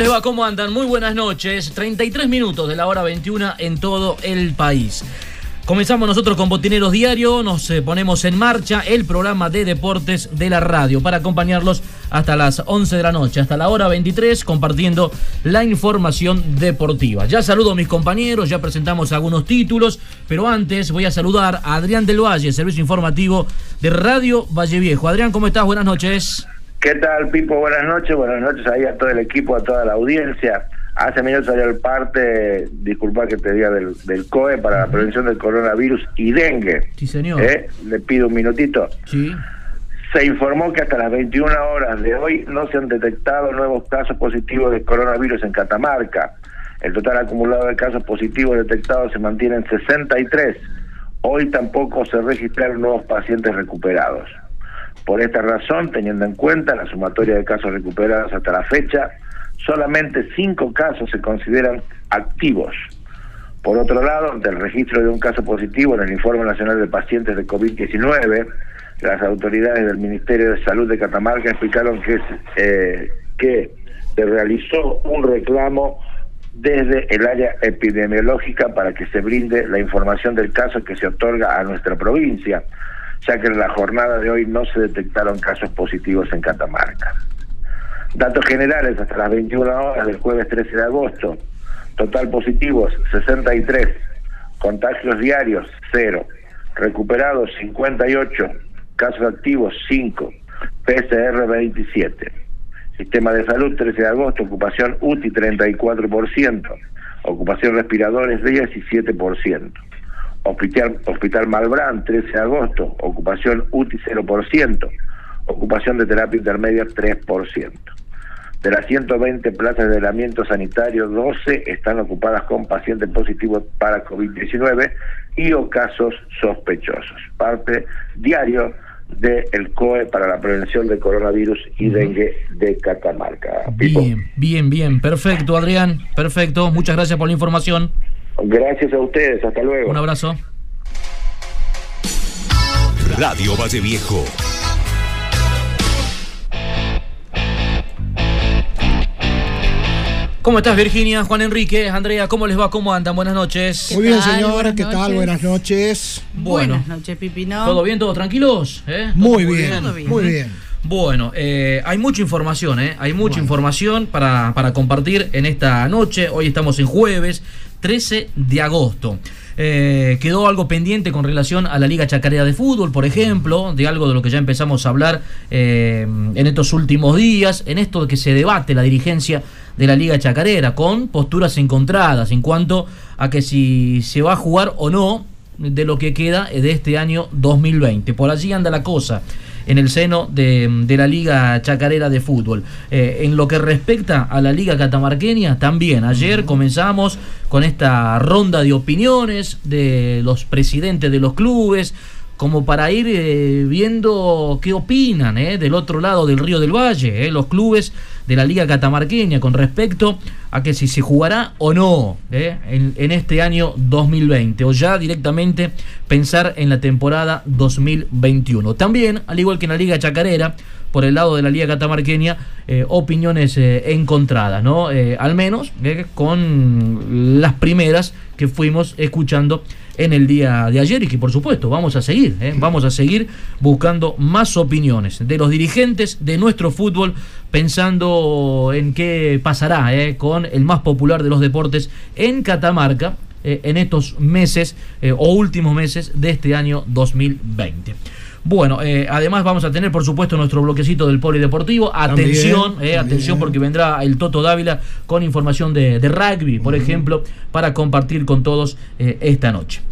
Les va? ¿Cómo andan? Muy buenas noches. 33 minutos de la hora 21 en todo el país. Comenzamos nosotros con Botineros Diario, nos eh, ponemos en marcha el programa de deportes de la radio para acompañarlos hasta las 11 de la noche, hasta la hora 23, compartiendo la información deportiva. Ya saludo a mis compañeros, ya presentamos algunos títulos, pero antes voy a saludar a Adrián del Valle, servicio informativo de Radio Valle Viejo. Adrián, ¿cómo estás? Buenas noches. ¿Qué tal, Pipo? Buenas noches, buenas noches ahí a todo el equipo, a toda la audiencia. Hace minutos salió el parte, disculpa que te diga, del, del COE para la prevención del coronavirus y dengue. Sí, señor. ¿Eh? Le pido un minutito. Sí. Se informó que hasta las 21 horas de hoy no se han detectado nuevos casos positivos de coronavirus en Catamarca. El total acumulado de casos positivos detectados se mantiene en 63. Hoy tampoco se registraron nuevos pacientes recuperados. Por esta razón, teniendo en cuenta la sumatoria de casos recuperados hasta la fecha, solamente cinco casos se consideran activos. Por otro lado, del registro de un caso positivo en el Informe Nacional de Pacientes de COVID-19, las autoridades del Ministerio de Salud de Catamarca explicaron que, eh, que se realizó un reclamo desde el área epidemiológica para que se brinde la información del caso que se otorga a nuestra provincia ya que en la jornada de hoy no se detectaron casos positivos en Catamarca. Datos generales hasta las 21 horas del jueves 13 de agosto. Total positivos 63. Contagios diarios 0. Recuperados 58. Casos activos 5. PCR 27. Sistema de salud 13 de agosto. Ocupación UTI 34%. Ocupación respiradores 17%. Hospital, Hospital Malbrán, 13 de agosto, ocupación UTI 0%, ocupación de terapia intermedia 3%. De las 120 plazas de aislamiento sanitario, 12 están ocupadas con pacientes positivos para COVID-19 y o casos sospechosos. Parte diario del COE para la prevención de coronavirus y dengue de Catamarca. Bien, bien, bien, perfecto, Adrián, perfecto. Muchas gracias por la información. Gracias a ustedes, hasta luego. Un abrazo. Radio Valle Viejo. ¿Cómo estás, Virginia? Juan Enrique, Andrea, ¿cómo les va? ¿Cómo andan? Buenas noches. Muy bien, tal? señor. Buenas ¿Qué tal? Buenas noches. Bueno, Buenas noches, Pipino. ¿todo bien? ¿Todo tranquilos? ¿Eh? Muy ¿Todo bien, Todo bien. muy bien. Bueno, eh, hay mucha información, ¿eh? Hay mucha información para, para compartir en esta noche. Hoy estamos en jueves 13 de agosto. Eh, quedó algo pendiente con relación a la Liga Chacarera de Fútbol, por ejemplo, de algo de lo que ya empezamos a hablar eh, en estos últimos días, en esto de que se debate la dirigencia de la Liga Chacarera, con posturas encontradas en cuanto a que si se va a jugar o no de lo que queda de este año 2020. Por allí anda la cosa en el seno de, de la Liga Chacarera de Fútbol. Eh, en lo que respecta a la Liga Catamarqueña, también ayer comenzamos con esta ronda de opiniones de los presidentes de los clubes, como para ir eh, viendo qué opinan eh, del otro lado del Río del Valle, los clubes de la Liga Catamarqueña con respecto a que si se jugará o no eh, en, en este año 2020 o ya directamente pensar en la temporada 2021. También, al igual que en la Liga Chacarera, por el lado de la Liga Catamarqueña eh, opiniones eh, encontradas, ¿no? Eh, al menos con las primeras que fuimos escuchando en el día de ayer y que por supuesto vamos a seguir, vamos a seguir buscando más opiniones de los dirigentes de nuestro fútbol pensando en qué pasará con el más popular de los deportes en Catamarca en estos meses o últimos meses de este año 2020. Bueno, eh, además vamos a tener, por supuesto, nuestro bloquecito del polideportivo. Atención, eh, atención, porque vendrá el Toto Dávila con información de, rugby, por ejemplo, para compartir con todos eh, esta noche.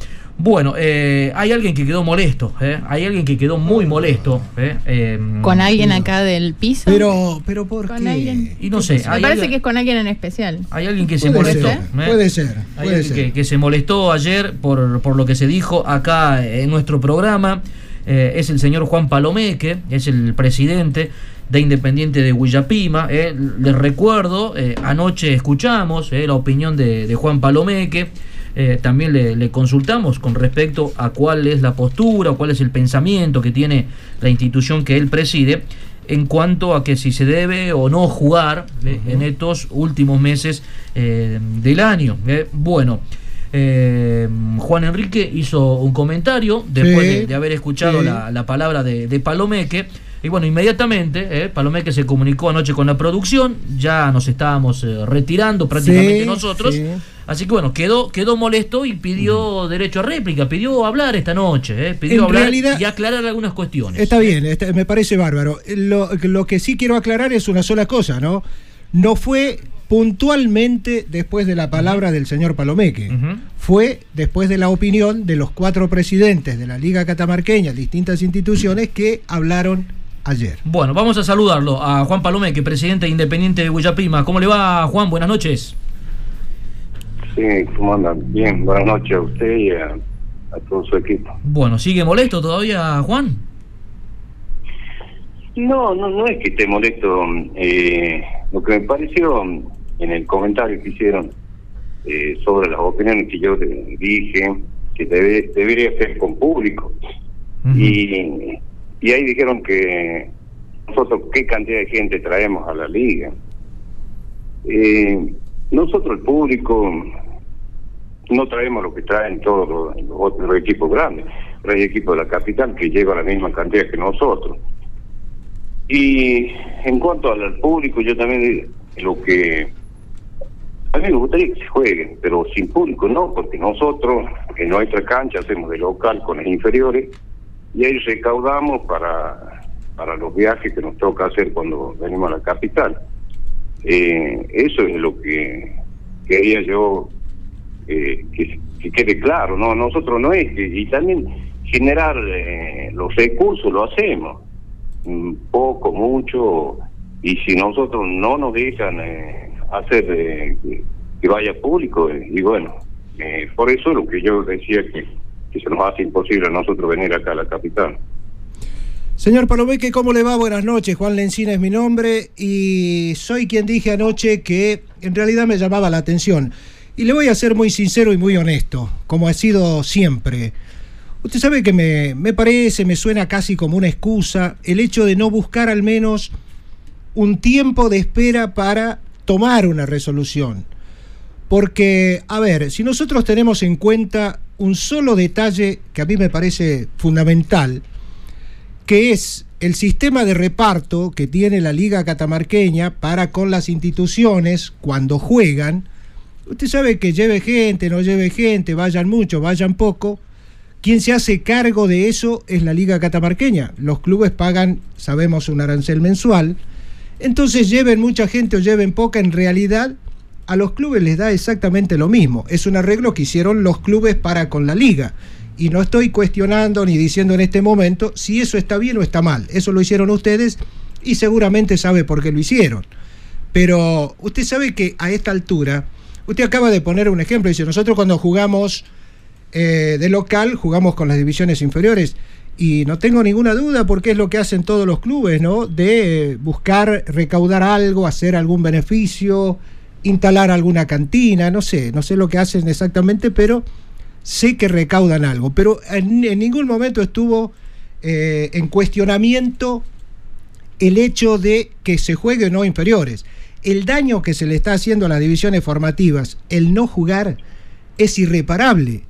Bueno, hay alguien que quedó molesto, hay alguien que quedó muy molesto. Em, ¿Con alguien acá del piso? Pero, pero ¿por ¿Con Alguien? Y no sé. Me parece que es con alguien en especial. Hay alguien que se molestó. Puede ser. Hay alguien Que, se molestó ayer por, por lo que se dijo acá en nuestro programa. Eh, es el señor Juan Palomeque, es el presidente de Independiente de Huillapima. Eh. Les recuerdo, eh, anoche escuchamos la opinión de, Juan Palomeque. también le, consultamos con respecto a cuál es la postura, cuál es el pensamiento que tiene la institución que él preside en cuanto a que si se debe o no jugar en estos últimos meses del año. bueno. Eh, Juan Enrique hizo un comentario después de, haber escuchado la, palabra de, Palomeque. Y bueno, inmediatamente eh, Palomeque se comunicó anoche con la producción, ya nos estábamos eh, retirando prácticamente nosotros. Así que bueno, quedó, quedó molesto y pidió mm. derecho a réplica, pidió hablar esta noche, pidió hablar y aclarar algunas cuestiones. Está bien, me parece bárbaro. Lo, lo que sí quiero aclarar es una sola cosa, ¿no? No fue puntualmente después de la palabra del señor Palomeque. Fue después de la opinión de los cuatro presidentes de la Liga Catamarqueña, distintas instituciones, que hablaron ayer. Bueno, vamos a saludarlo a Juan Palomeque, presidente independiente de Huillapima. ¿Cómo le va, Juan? Buenas noches. Sí, ¿cómo andan? Bien, buenas noches a usted y a, todo su equipo. Bueno, ¿sigue molesto todavía, Juan? No, no, no es que esté molesto. Eh, lo que me pareció en el comentario que hicieron eh, sobre las opiniones que yo dije que debe, debería ser con público. y, y ahí dijeron que nosotros qué cantidad de gente traemos a la liga. Eh, nosotros el público no traemos lo que traen todos los, otros equipos grandes, pero hay equipos de la capital que llevan la misma cantidad que nosotros. Y en cuanto al público, yo también lo que a mí me gustaría que se jueguen, pero sin público no, porque nosotros en nuestra cancha hacemos de local con las inferiores y ahí recaudamos para, para los viajes que nos toca hacer cuando venimos a la capital. Eh, eso es lo que quería yo eh, que, quede claro, ¿no? Nosotros no es y también generar eh, los recursos lo hacemos, poco, mucho, y si nosotros no nos dejan hacer eh, que vaya público eh, y bueno, eh, por eso lo que yo decía que, se nos hace imposible a nosotros venir acá a la capital. Señor Palomeque, ¿cómo le va? Buenas noches. Juan Lencina es mi nombre y soy quien dije anoche que en realidad me llamaba la atención. Y le voy a ser muy sincero y muy honesto, como ha sido siempre. Usted sabe que me, me parece, me suena casi como una excusa el hecho de no buscar al menos un tiempo de espera para tomar una resolución. Porque, a ver, si nosotros tenemos en cuenta un solo detalle que a mí me parece fundamental, que es el sistema de reparto que tiene la Liga Catamarqueña para con las instituciones cuando juegan, usted sabe que lleve gente, no lleve gente, vayan mucho, vayan poco, quien se hace cargo de eso es la Liga Catamarqueña. Los clubes pagan, sabemos, un arancel mensual, entonces lleven mucha gente o lleven poca, en realidad a los clubes les da exactamente lo mismo. Es un arreglo que hicieron los clubes para con la liga. Y no estoy cuestionando ni diciendo en este momento si eso está bien o está mal. Eso lo hicieron ustedes y seguramente sabe por qué lo hicieron. Pero usted sabe que a esta altura, usted acaba de poner un ejemplo, dice, nosotros cuando jugamos eh, de local, jugamos con las divisiones inferiores y no tengo ninguna duda porque es lo que hacen todos los clubes, ¿no? De buscar recaudar algo, hacer algún beneficio, instalar alguna cantina, no sé, no sé lo que hacen exactamente, pero sé que recaudan algo. Pero en, ningún momento estuvo eh, en cuestionamiento el hecho de que se juegue o no inferiores. El daño que se le está haciendo a las divisiones formativas, el no jugar, es irreparable.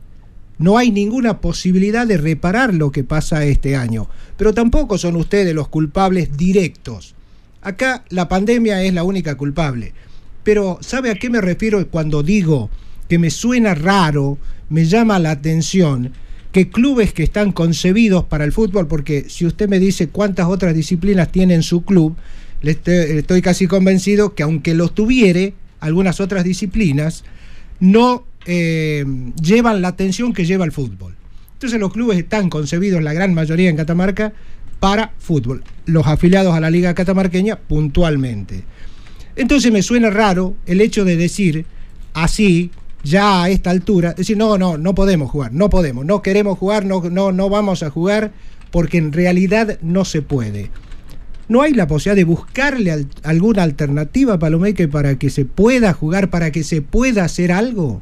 No hay ninguna posibilidad de reparar lo que pasa este año. Pero tampoco son ustedes los culpables directos. Acá la pandemia es la única culpable. Pero ¿sabe a qué me refiero cuando digo que me suena raro, me llama la atención? que clubes que están concebidos para el fútbol, porque si usted me dice cuántas otras disciplinas tiene en su club, le estoy, casi convencido que aunque los tuviere, algunas otras disciplinas, no eh, llevan la atención que lleva el fútbol. Entonces los clubes están concebidos, la gran mayoría en Catamarca, para fútbol. Los afiliados a la Liga Catamarqueña puntualmente. Entonces me suena raro el hecho de decir así, ya a esta altura, decir, no, no, no podemos jugar, no podemos, no queremos jugar, no, no, no vamos a jugar, porque en realidad no se puede. ¿No hay la posibilidad de buscarle alguna alternativa Palomeque para que se pueda jugar, para que se pueda hacer algo?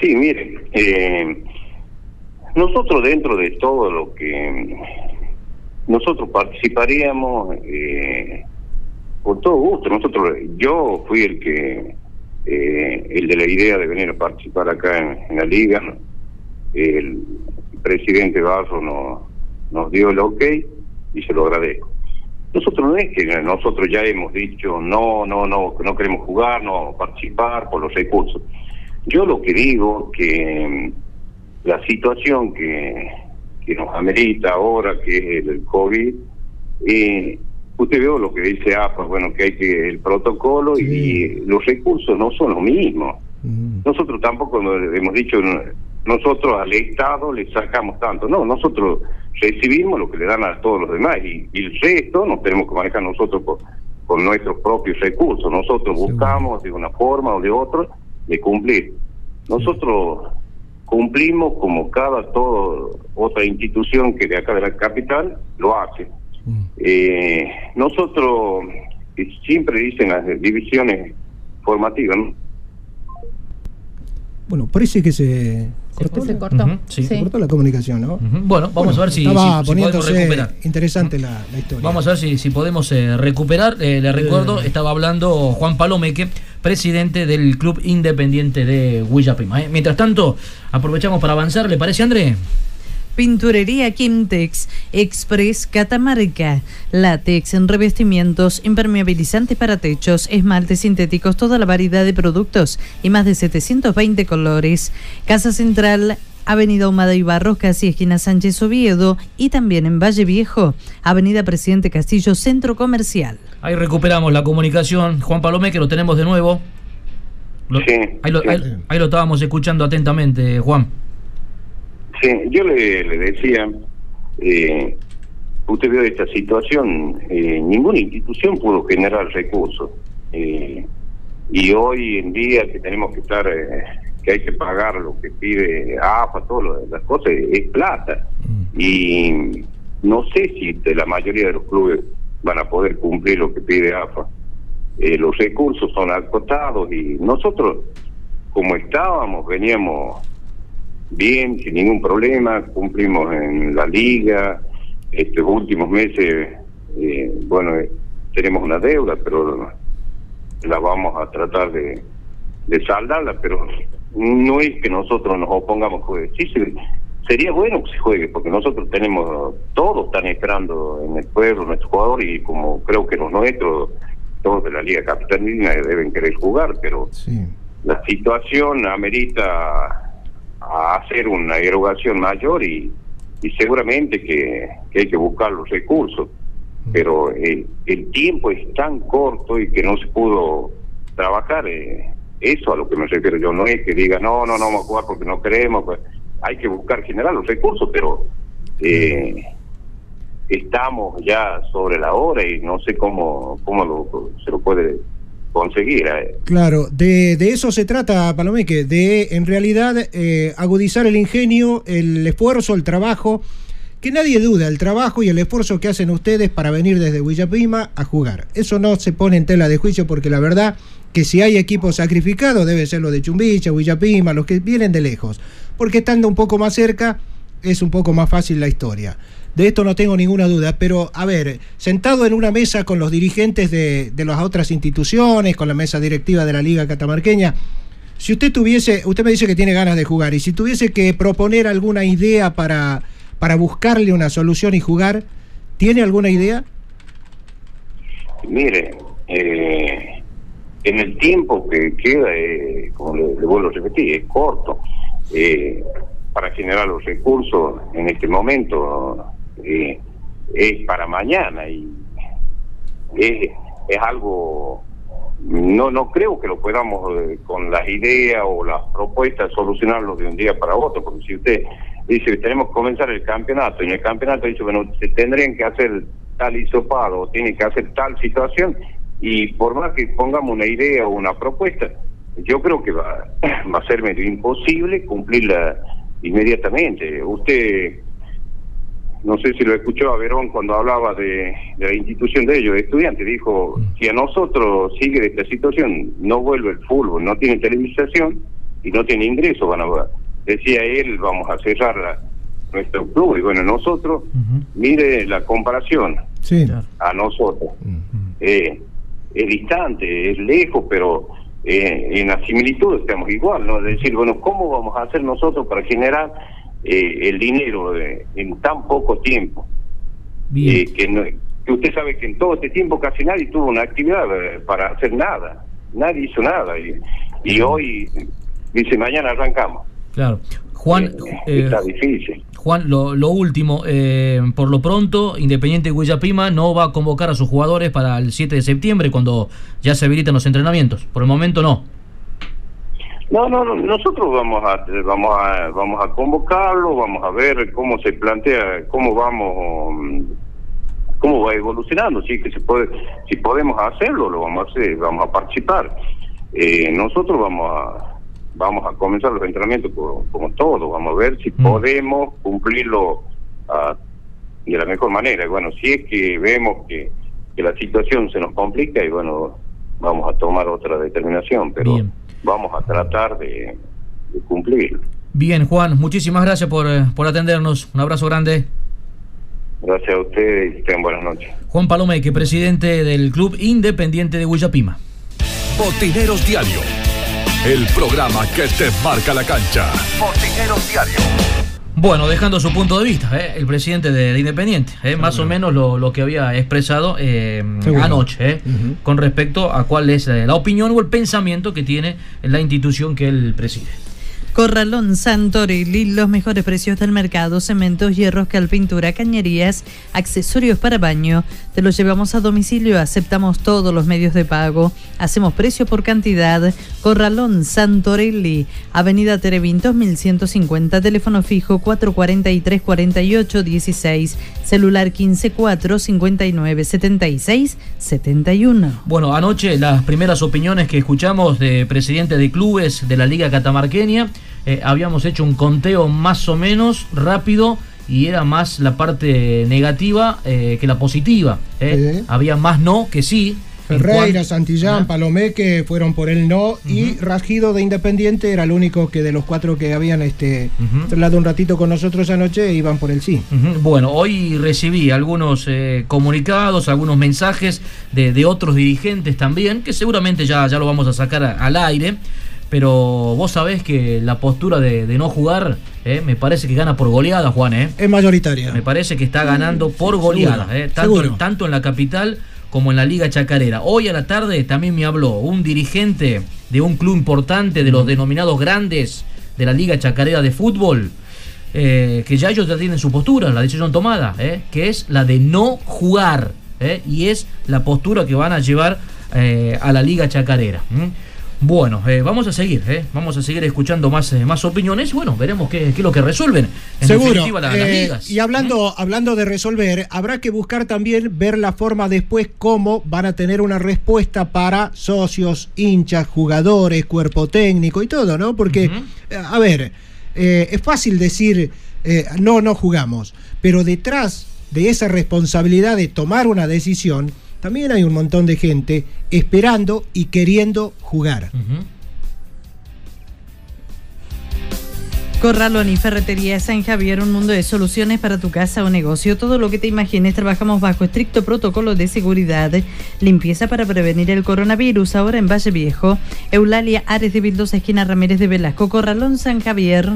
Sí, miren, eh, nosotros dentro de todo lo que nosotros participaríamos eh, por todo gusto. Nosotros, yo fui el que eh, el de la idea de venir a participar acá en, la liga. El presidente Barro nos, nos dio el ok y se lo agradezco. Nosotros no es que nosotros ya hemos dicho no, no, no, no queremos jugar, no participar por los recursos. Yo lo que digo que mm, la situación que, que nos amerita ahora, que es el COVID, eh, usted veo lo que dice APA, bueno, que hay que el protocolo y los recursos no son los mismos. Mm. Nosotros tampoco hemos dicho, nosotros al Estado le sacamos tanto, no, nosotros recibimos lo que le dan a todos los demás y, el resto nos tenemos que manejar nosotros con, nuestros propios recursos. Nosotros buscamos de una forma o de otra de cumplir. Nosotros cumplimos como cada todo, otra institución que de acá de la capital lo hace eh, nosotros, siempre dicen las divisiones formativas, Bueno, parece que se cortó, se cortó. Se cortó la comunicación, ¿no? Bueno, vamos a ver si, estaba poniéndose recuperar. Interesante la, historia. Vamos a ver si, si podemos eh, recuperar. Eh, le recuerdo, estaba hablando Juan Palomeque, presidente del Club Independiente de Huilla Mientras tanto, aprovechamos para avanzar. ¿Le parece, André? Pinturería Quintex, Express Catamarca, látex en revestimientos, impermeabilizantes para techos, esmaltes sintéticos, toda la variedad de productos y más de 720 colores. Casa Central, Avenida Humada y Barros, casi esquina Sánchez Oviedo y también en Valle Viejo, Avenida Presidente Castillo, Centro Comercial. Ahí recuperamos la comunicación. Juan Palomé, que lo tenemos de nuevo. ahí, lo, estábamos escuchando atentamente, Juan. Sí, yo le, decía, eh, usted vio esta situación, eh, ninguna institución pudo generar recursos. Eh, y hoy en día que tenemos que estar, que hay que pagar lo que pide AFA, todas las cosas, es plata. Mm. Y no sé si de la mayoría de los clubes van a poder cumplir lo que pide AFA. los recursos son acotados y nosotros, como estábamos, veníamos bien, sin ningún problema, cumplimos en la liga, estos últimos meses, eh, bueno, eh, tenemos una deuda, pero la vamos a tratar de, saldarla, pero no es que nosotros nos opongamos juegue. Sí, sería bueno que se juegue, porque nosotros tenemos, todos están esperando en el pueblo, nuestros jugadores, y como creo que los nuestros, todos de la Liga Capitalina deben querer jugar, pero la situación amerita a hacer una erogación mayor y, y seguramente que, hay que buscar los recursos. Pero el, el, tiempo es tan corto y que no se pudo trabajar. Eh, eso a lo que me refiero yo. No es que diga, no, no, no vamos a jugar porque no queremos. Pues, hay que buscar generar los recursos, pero eh, estamos ya sobre la hora y no sé cómo, cómo se lo puede conseguir. Eh. Claro, de, de, eso se trata, Palomeque, de en realidad eh, agudizar el ingenio, el esfuerzo, el trabajo, que nadie duda, el trabajo y el esfuerzo que hacen ustedes para venir desde Villapima a jugar. Eso no se pone en tela de juicio porque la verdad que si hay equipos sacrificados debe ser lo de Chumbicha, Villapima, los que vienen de lejos, porque estando un poco más cerca es un poco más fácil la historia. de esto no tengo ninguna duda, pero a ver, sentado en una mesa con los dirigentes de, de las otras instituciones, con la mesa directiva de la Liga Catamarqueña, si usted tuviese, usted me dice que tiene ganas de jugar, y si tuviese que proponer alguna idea para, para buscarle una solución y jugar, ¿tiene alguna idea? Mire, eh, en el tiempo que queda, eh, como le, vuelvo a repetir, es corto. Eh, para generar los recursos en este momento eh, es para mañana y es, es algo no no creo que lo podamos eh, con las ideas o las propuestas solucionarlo de un día para otro porque si usted dice tenemos que comenzar el campeonato y en el campeonato dice bueno se tendrían que hacer tal hisopado o tiene que hacer tal situación y por más que pongamos una idea o una propuesta yo creo que va, va a ser medio imposible cumplirla inmediatamente. Usted, no sé si lo escuchó a Verón cuando hablaba de, la institución de ellos, de estudiantes, dijo, mm. si a nosotros sigue esta situación, no vuelve el fútbol, no tiene televisación y no tiene ingreso, van a decía él, vamos a cerrar nuestro club. Y bueno, nosotros, mire la comparación a nosotros. Eh, es distante, es lejos, pero eh, en la similitud estamos igual, ¿no? Es decir, bueno, ¿cómo vamos a hacer nosotros para generar eh, el dinero en tan poco tiempo? Eh, que, que usted sabe que en todo este tiempo casi nadie tuvo una actividad para hacer nada, nadie hizo nada. Y, y hoy dice, mañana arrancamos. Claro. Juan, está difícil. Juan, lo, lo último, eh, por lo pronto, Independiente Guillapima no va a convocar a sus jugadores para el 7 de septiembre, cuando ya se habilitan los entrenamientos. Por el momento no. No, no, no, nosotros vamos a vamos a vamos a convocarlo, vamos a ver cómo se plantea, cómo vamos cómo va evolucionando, sí que se puede si podemos hacerlo, lo vamos a hacer, vamos a participar. Eh, nosotros vamos a vamos a comenzar los entrenamientos como, todo, vamos a ver si mm. podemos cumplirlo ah, de la mejor manera. Y bueno, si es que vemos que, la situación se nos complica, y bueno, vamos a tomar otra determinación, pero vamos a tratar de, cumplir. Bien, Juan, muchísimas gracias por, eh, por atendernos. Un abrazo grande. Gracias a ustedes y tengan buenas noches. Juan Palomeque, presidente del Club Independiente de Huillapima. Botineros Diario el programa que te marca la cancha. Botineros Diario. Bueno, dejando su punto de vista, ¿eh? el presidente de, Independiente, ¿eh? más o menos lo, que había expresado eh, anoche con respecto a cuál es la opinión o el pensamiento que tiene la institución que él preside. Corralón Santorelli, los mejores precios del mercado, cementos, hierros, cal, pintura, cañerías, accesorios para baño. Te los llevamos a domicilio, aceptamos todos los medios de pago, hacemos precio por cantidad. Corralón Santorelli, Avenida Terevin 1150, teléfono fijo 443 48 16, celular 154 59 76 71. Bueno, anoche las primeras opiniones que escuchamos de presidente de clubes de la Liga Catamarqueña eh, habíamos hecho un conteo más o menos rápido y era más la parte negativa eh, que la positiva. Eh. Había más no que sí. Ferreira, Santillán, Palomé que fueron por el no y Rajido de Independiente era el único que de los cuatro que habían este uh un ratito con nosotros anoche iban por el sí. Bueno, hoy recibí algunos comunicados, algunos mensajes de, otros dirigentes también, que seguramente ya, ya lo vamos a sacar al aire pero vos sabés que la postura de, no jugar eh, me parece que gana por goleada, Juan. Eh. Es mayoritaria. Me parece que está ganando por goleada, eh, tanto, tanto en la capital como en la Liga Chacarera. Hoy a la tarde también me habló un dirigente de un club importante, de los denominados grandes de la Liga Chacarera de fútbol, que ya ellos ya tienen su postura, la decisión tomada, que es la de no jugar. y es la postura que van a llevar a la Liga Chacarera. Bueno, eh, vamos a seguir, eh, vamos a seguir escuchando más, eh, más opiniones. Bueno, veremos qué, es lo que resuelven. En Seguro. y hablando, hablando de resolver, habrá que buscar también ver la forma después cómo van a tener una respuesta para socios, hinchas, jugadores, cuerpo técnico y todo, ¿no? Porque, a ver, es fácil decir, no, no jugamos, pero detrás de esa responsabilidad de tomar una decisión, también hay un montón de gente esperando y queriendo jugar. Corralón y Ferretería San Javier, un mundo de soluciones para tu casa o negocio. Todo lo que te imagines, trabajamos bajo estricto protocolo de seguridad. Limpieza para prevenir el coronavirus. Ahora en Valle Viejo, Eulalia Ares de Vildosa, esquina Ramírez de Velasco, Corralón San Javier.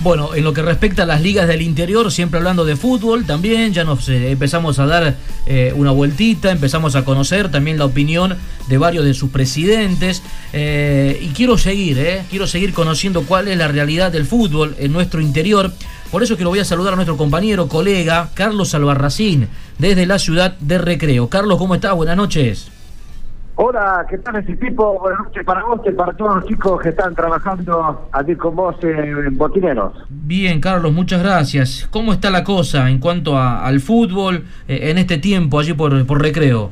Bueno, en lo que respecta a las ligas del interior, siempre hablando de fútbol también, ya nos eh, empezamos a dar eh, una vueltita, empezamos a conocer también la opinión de varios de sus presidentes eh, y quiero seguir, quiero seguir conociendo cuál es la realidad del fútbol en nuestro interior. Por eso que lo voy a saludar a nuestro compañero, colega, Carlos Albarracín, desde la ciudad de Recreo. Carlos, ¿cómo estás? Buenas noches. Hola, ¿qué tal ese tipo? Buenas noches para vos y para todos los chicos que están trabajando allí con vos en Botineros. Bien, Carlos, muchas gracias. ¿Cómo está la cosa en cuanto al fútbol eh, en este tiempo allí por, por recreo?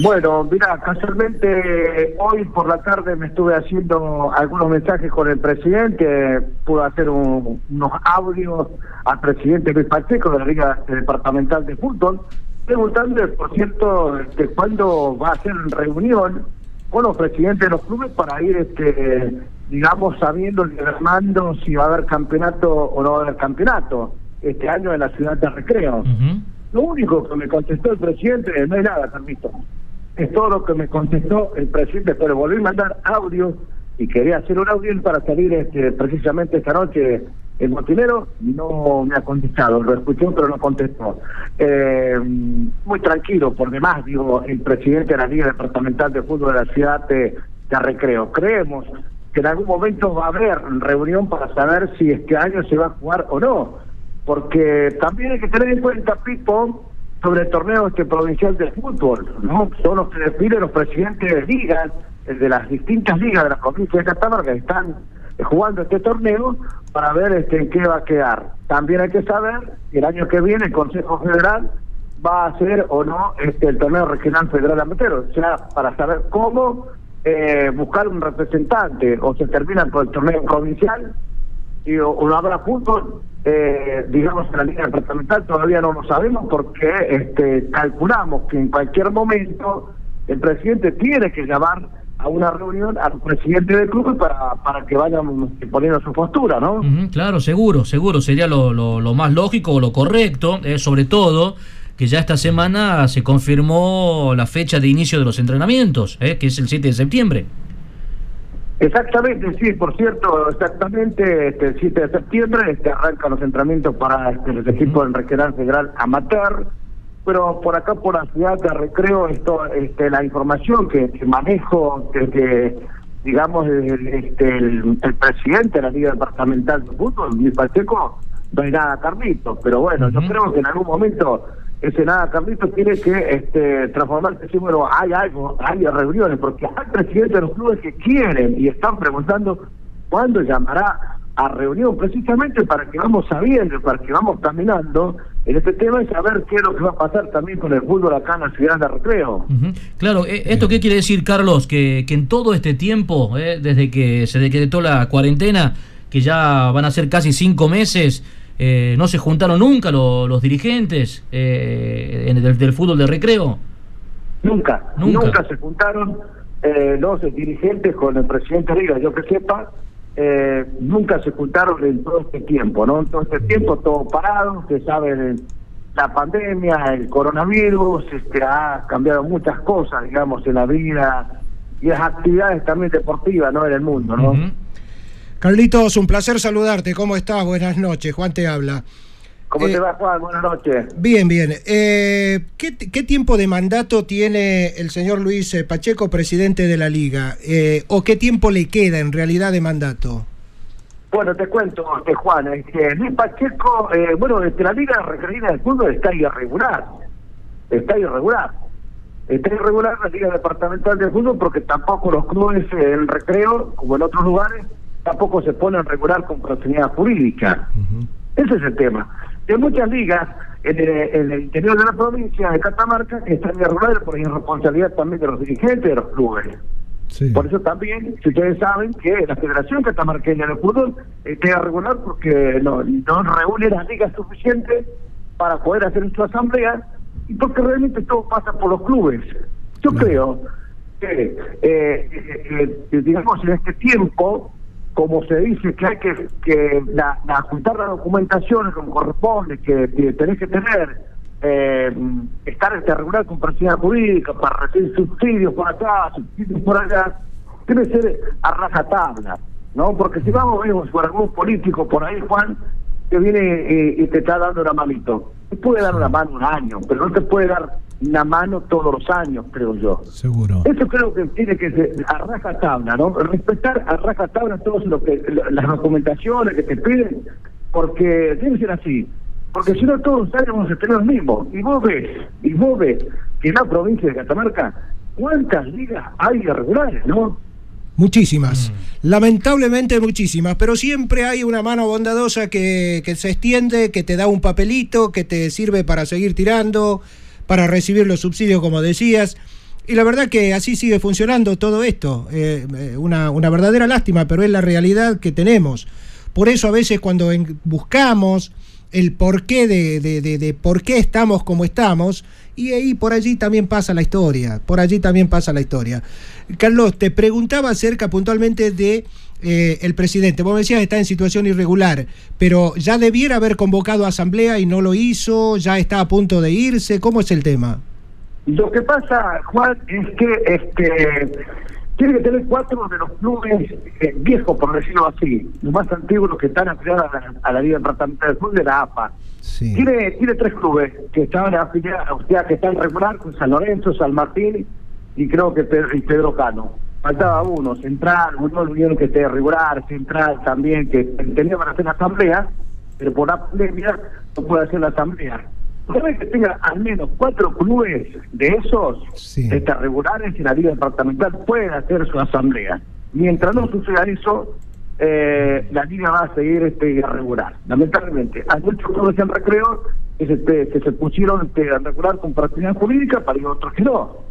Bueno, mira, casualmente hoy por la tarde me estuve haciendo algunos mensajes con el presidente, pude hacer unos audios al presidente Luis Pacheco de la Liga Departamental de Fútbol, preguntando, por cierto, este, cuándo va a ser reunión con los presidentes de los clubes para ir, este, digamos, sabiendo, mando si va a haber campeonato o no va a haber campeonato este año en la ciudad de Recreo. Lo único que me contestó el presidente no es nada, permiso. Es todo lo que me contestó el presidente, pero volví a mandar audio y quería hacer un audio para salir este, precisamente esta noche el motinero no me ha contestado, lo escuché pero no contestó. Eh, muy tranquilo, por demás, digo, el presidente de la Liga Departamental de Fútbol de la ciudad de, Recreo. Creemos que en algún momento va a haber reunión para saber si este año se va a jugar o no. Porque también hay que tener en cuenta, Pipo, sobre el torneo este provincial de fútbol, ¿no? Son los que definen los presidentes de ligas, de las distintas ligas de la provincia de Catamarca, que están jugando este torneo para ver este, en qué va a quedar. También hay que saber que el año que viene el Consejo Federal va a hacer o no este el torneo regional federal amateur, o sea, para saber cómo eh, buscar un representante, o se termina por el torneo provincial, y o, no habrá fútbol, eh, digamos, en la línea departamental, todavía no lo sabemos porque este, calculamos que en cualquier momento el presidente tiene que llamar a una reunión al presidente del club para, para que vayan poniendo su postura, ¿no? claro, seguro, seguro, sería lo, lo, más lógico o lo correcto, eh, sobre todo que ya esta semana se confirmó la fecha de inicio de los entrenamientos, eh, que es el 7 de septiembre. Exactamente, sí, por cierto, exactamente este, el 7 de septiembre este, arrancan los entrenamientos para este, el equipo del Regional Federal Amateur pero por acá por la ciudad de recreo esto este la información que, manejo desde digamos el, este el, presidente de la liga departamental de fútbol mi Pacheco no hay nada Carlito. Pero bueno yo creo que en algún momento ese nada Carlito tiene que este transformarse en bueno hay algo hay reuniones porque hay presidentes de los clubes que quieren y están preguntando cuándo llamará a reunión precisamente para que vamos sabiendo, para que vamos caminando en este tema y saber qué es lo que va a pasar también con el fútbol acá en la ciudad de Recreo. Claro, eh, ¿esto qué quiere decir, Carlos? Que, que en todo este tiempo, eh, desde que se decretó la cuarentena, que ya van a ser casi cinco meses, eh, no se juntaron nunca los dirigentes en el, del, fútbol de Recreo. Nunca, nunca, se juntaron los dirigentes con el presidente Riga, yo que sepa, eh, nunca se juntaron en todo este tiempo, ¿no? En todo este tiempo todo parado, se sabe la pandemia, el coronavirus, este, ha cambiado muchas cosas, digamos, en la vida y las actividades también deportivas, ¿no? En el mundo, ¿no? Carlitos, un placer saludarte. ¿Cómo estás? Buenas noches. Juan te habla. ¿Cómo te eh, va, Juan? Buenas noches. Bien, bien. Eh, ¿qué, tiempo de mandato tiene el señor Luis eh, Pacheco, presidente de la Liga? ¿O qué tiempo le queda en realidad de mandato? Bueno, te cuento, Juan. Luis Pacheco, bueno, desde la Liga Requerida del Fútbol está irregular. Está irregular. Está irregular la Liga Departamental de Fútbol porque tampoco los clubes en recreo, como en otros lugares, tampoco se ponen regular con proximidad jurídica. Ese es el tema de muchas ligas en el, interior de la provincia de Catamarca que están irregulares por irresponsabilidad también de los dirigentes de los clubes. Por eso también, si ustedes saben que la Federación Catamarqueña de Fútbol está irregular porque no, no reúne las ligas suficientes para poder hacer su asamblea y porque realmente todo pasa por los clubes. Yo creo que, eh, eh, eh, digamos, en este tiempo como se dice que hay que, que la, la juntar la documentación como corresponde, que, tenés que tener, eh, estar este, regular con personalidad jurídica para recibir subsidios por acá, subsidios por allá, debe ser a rajatabla, ¿no? Porque si vamos, vemos por algún político por ahí, Juan, que viene eh, y te está dando una manito. Te puede dar una mano un año, pero no te puede dar una mano todos los años, creo yo. Seguro. Eso creo que tiene que ser a raja tabla, ¿no? Respetar a raja tabla todas lo que, las documentaciones que te piden, porque debe ser así. Porque si no, todos los años vamos a tener lo mismo. Y vos ves, y vos ves que en la provincia de Catamarca, ¿cuántas ligas hay irregulares, no? Muchísimas, lamentablemente muchísimas, pero siempre hay una mano bondadosa que, que se extiende, que te da un papelito, que te sirve para seguir tirando, para recibir los subsidios, como decías. Y la verdad que así sigue funcionando todo esto. Eh, eh, una, una, verdadera lástima, pero es la realidad que tenemos. Por eso a veces cuando buscamos el porqué de, de, de, de, por qué estamos como estamos, y ahí por allí también pasa la historia, por allí también pasa la historia. Carlos, te preguntaba acerca puntualmente de eh, el presidente. Vos decías está en situación irregular, pero ya debiera haber convocado a asamblea y no lo hizo, ya está a punto de irse. ¿Cómo es el tema? Lo que pasa, Juan, es que este tiene que tener cuatro de los clubes eh, viejos, por decirlo así, los más antiguos, los que están afiliados a la, a la Liga Departamental del Sur de la APA. Sí. Tiene, tiene tres clubes que estaban afiliados, o sea, que están regular con San Lorenzo, San Martín y creo que Pedro, y Pedro Cano. Faltaba uno, Central, uno Unión que esté regular, Central también, que tenía para hacer la asamblea, pero por la pandemia no puede hacer la asamblea. Puede que tenga al menos cuatro clubes de esos sí. este, regulares en la Liga Departamental pueden hacer su asamblea. Mientras no suceda eso, eh, la liga va a seguir este, irregular. Lamentablemente, hay muchos clubes en recreo que se, que se pusieron este, a regular con práctica jurídica, para otros que no.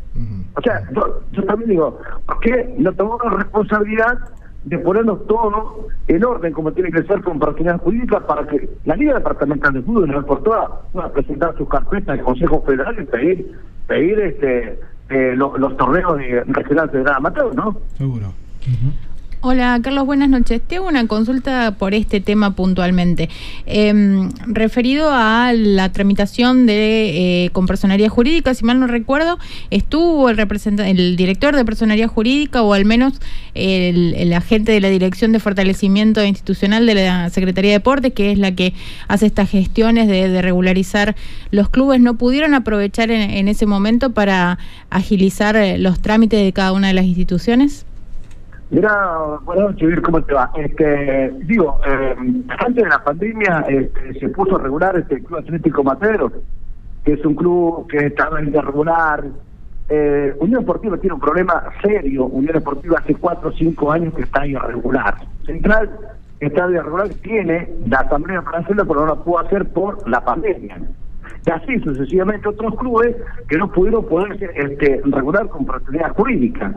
O sea, yo, yo, también digo, ¿por qué no tomamos la responsabilidad de ponernos todo en orden como tiene que ser con personalidad jurídica para que la Liga Departamental de Fútbol, una vez por todas, pueda presentar sus carpetas al Consejo Federal y pedir, pedir este, eh, los, los torneos de regional federal amateur, ¿no? Seguro. Uh -huh. Hola Carlos, buenas noches. Tengo una consulta por este tema puntualmente. Eh, referido a la tramitación de eh, con personería jurídica, si mal no recuerdo, estuvo el el director de personería jurídica o al menos el, el, agente de la Dirección de Fortalecimiento Institucional de la Secretaría de Deportes, que es la que hace estas gestiones de, de regularizar los clubes, no pudieron aprovechar en, en ese momento para agilizar eh, los trámites de cada una de las instituciones. Mira, buenas noches, ¿cómo te va? Este, digo, eh, antes de la pandemia este, se puso a regular este Club Atlético Matero, que es un club que estaba irregular. Eh, Unión Deportiva tiene un problema serio. Unión Deportiva hace cuatro o cinco años que está irregular. Central está irregular, tiene la asamblea para hacerlo, pero no la pudo hacer por la pandemia. Y así sucesivamente otros clubes que no pudieron poder este, regular con personalidad jurídica.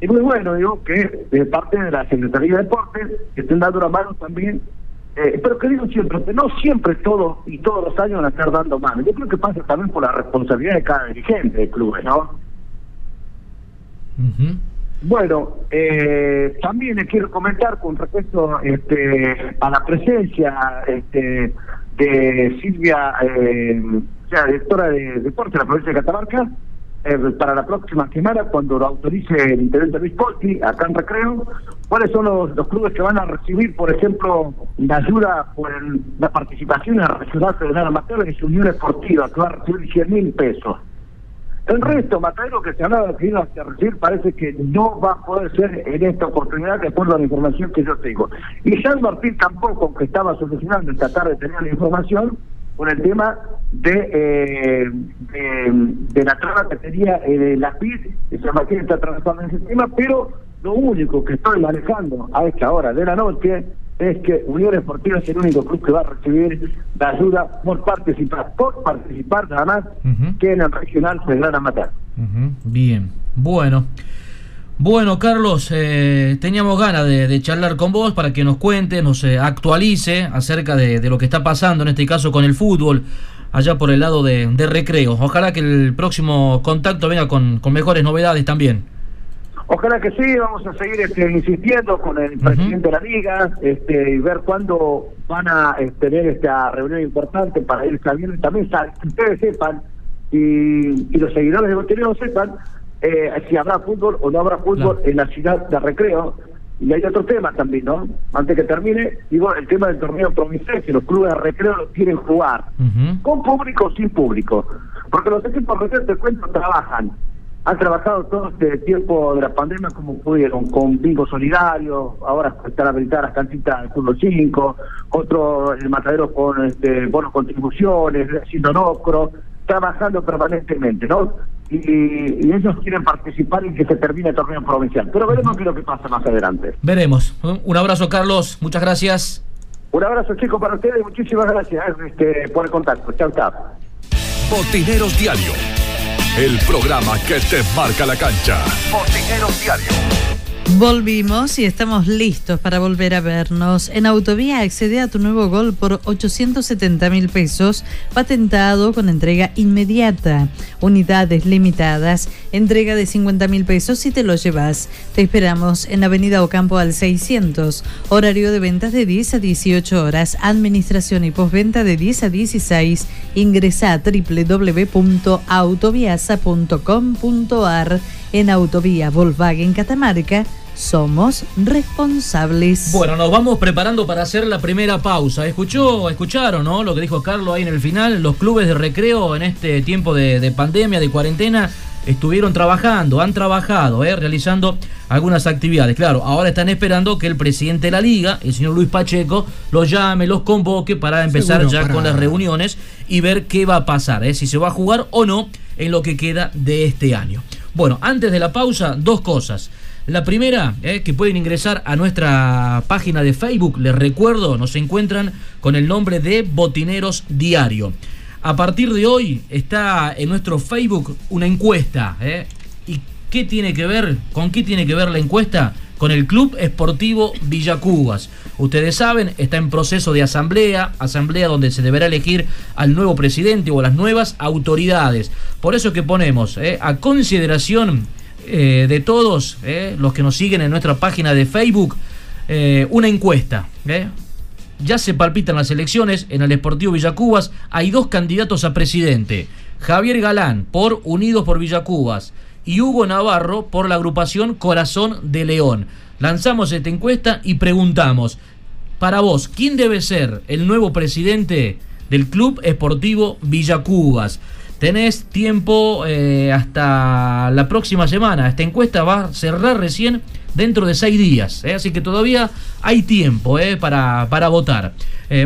Y muy bueno, digo, que de parte de la Secretaría de Deportes estén dando la mano también, eh, pero que digo siempre, que no siempre todo y todos los años van a estar dando mano. Yo creo que pasa también por la responsabilidad de cada dirigente del club, ¿no? Uh -huh. Bueno, eh, también les quiero comentar con respecto este, a la presencia este, de Silvia, eh, directora de deporte de la provincia de Catamarca, eh, para la próxima semana, cuando lo autorice el intendente Luis Polti, acá en Recreo, cuáles son los, los, clubes que van a recibir, por ejemplo, la ayuda por el, la participación en la Regional Federal Amateur, que es Unión Esportiva, que va a recibir 100 mil pesos. El resto, Matadero, que se hablaba que iba a recibir, parece que no va a poder ser en esta oportunidad, de acuerdo a la información que yo tengo. Y San Martín tampoco, que estaba solucionando esta tarde, tenía la información, con el tema de, eh, de, de, la trama que tenía eh, la que San Martín está trabajando en ese tema, pero lo único que estoy manejando a esta hora de la noche es que Unión Esportiva es el único club que va a recibir la ayuda por participar, por participar nada más uh -huh. que en el regional Federal a matar. Uh -huh. Bien, bueno. Bueno, Carlos, eh, teníamos ganas de, de, charlar con vos para que nos cuente, nos eh, actualice acerca de, de, lo que está pasando, en este caso con el fútbol, allá por el lado de, de recreo. Ojalá que el próximo contacto venga con, con mejores novedades también. Ojalá que sí, vamos a seguir este, insistiendo con el presidente de la liga este, y ver cuándo van a eh, tener esta reunión importante para ir sabiendo también que ustedes sepan y, los seguidores de Botinero sepan eh, si habrá fútbol o no habrá fútbol en la ciudad de Recreo. Y hay otro tema también, ¿no? Antes que termine, digo, el tema del torneo provincial, que los clubes de recreo lo quieren jugar, con público o sin público. Porque los equipos recreo, te cuento, trabajan han trabajado todo este tiempo de la pandemia como pudieron, con bingo solidario, ahora están habilitadas las cantitas del fútbol 5, otro el matadero con este, bonos contribuciones, haciendo nocro, trabajando permanentemente, ¿no? Y, ellos quieren participar y que se termine el torneo provincial. Pero veremos qué es lo que pasa más adelante. Veremos. Un abrazo, Carlos. Muchas gracias. Un abrazo, chicos, para ustedes. Muchísimas gracias este, por el contacto. Chao, chao. Botineros Diario el programa que te marca la cancha. Botineros Diario. Volvimos y estamos listos para volver a vernos. En Autovía accede a tu nuevo gol por 870 mil pesos, patentado con entrega inmediata. Unidades limitadas, entrega de 50 mil pesos si te lo llevas. Te esperamos en Avenida Ocampo al 600. Horario de ventas de 10 a 18 horas. Administración y postventa de 10 a 16. Ingresa a www.autoviasa.com.ar en Autovía Volkswagen Catamarca somos responsables. Bueno, nos vamos preparando para hacer la primera pausa. ¿Escuchó, escucharon, no? Lo que dijo Carlos ahí en el final. Los clubes de recreo en este tiempo de, pandemia, de cuarentena, estuvieron trabajando, han trabajado, ¿eh? realizando algunas actividades. Claro, ahora están esperando que el presidente de la liga, el señor Luis Pacheco, los llame, los convoque para empezar ya con las reuniones y ver qué va a pasar, ¿eh? si se va a jugar o no en lo que queda de este año. Bueno, antes de la pausa, dos cosas. La primera, eh, que pueden ingresar a nuestra página de Facebook, les recuerdo, nos encuentran con el nombre de Botineros Diario. A partir de hoy está en nuestro Facebook una encuesta. Eh. ¿Y qué tiene que ver? ¿Con qué tiene que ver la encuesta? Con el Club Esportivo Villacubas. Ustedes saben, está en proceso de asamblea, asamblea donde se deberá elegir al nuevo presidente o las nuevas autoridades. Por eso que ponemos eh, a consideración eh, de todos eh, los que nos siguen en nuestra página de Facebook una encuesta. Ya se palpitan las elecciones en el Esportivo Villacubas. Hay dos candidatos a presidente. Javier Galán por Unidos por Villacubas y Hugo Navarro por la agrupación Corazón de León. Lanzamos esta encuesta y preguntamos, para vos, ¿quién debe ser el nuevo presidente del Club Esportivo Villacubas? Tenés tiempo eh, hasta la próxima semana. Esta encuesta va a cerrar recién dentro de seis días. Eh, así que todavía hay tiempo eh, para, para, votar.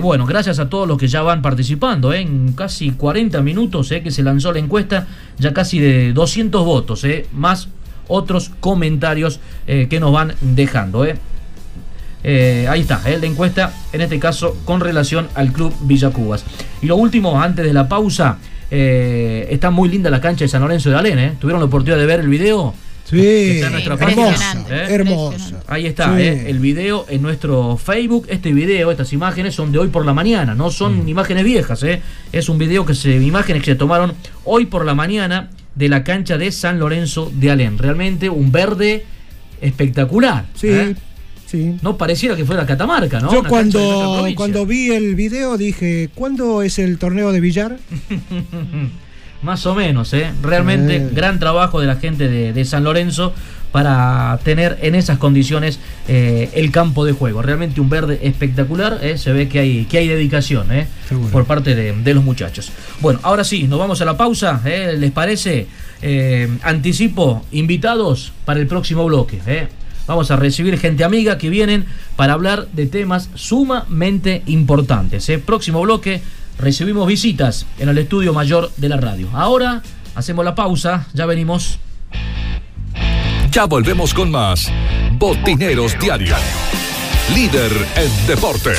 bueno, gracias a todos los que ya van participando. En casi 40 minutos que se lanzó la encuesta, ya casi de 200 votos, más otros comentarios que nos van dejando. ahí está, la encuesta, en este caso con relación al Club Villacubas. Y lo último, antes de la pausa, eh, está muy linda la cancha de San Lorenzo de Alén, ¿eh? ¿Tuvieron la oportunidad de ver el video? Sí, está en nuestra hermosa, ¿eh? hermosa. Ahí está, ¿eh? el video en nuestro Facebook. Este video, estas imágenes son de hoy por la mañana, no son mm. imágenes viejas. ¿eh? Es un video que se, imágenes que se tomaron hoy por la mañana de la cancha de San Lorenzo de Alén. Realmente un verde espectacular. Sí. ¿eh? No pareciera que fuera Catamarca, ¿no? Yo cuando, cuando vi el video dije, ¿cuándo es el torneo de billar? Más o menos, ¿eh? Realmente eh. gran trabajo de la gente de, San Lorenzo para tener en esas condiciones eh, el campo de juego. Realmente un verde espectacular, ¿eh? se ve que hay, que hay dedicación ¿eh? por parte de, de, los muchachos. Bueno, ahora sí, nos vamos a la pausa, ¿les parece? anticipo invitados para el próximo bloque. Vamos a recibir gente amiga que vienen para hablar de temas sumamente importantes. ¿eh? Próximo bloque, recibimos visitas en el estudio mayor de la radio. Ahora hacemos la pausa, ya venimos. Ya volvemos con más Botineros Diario. Líder en deportes.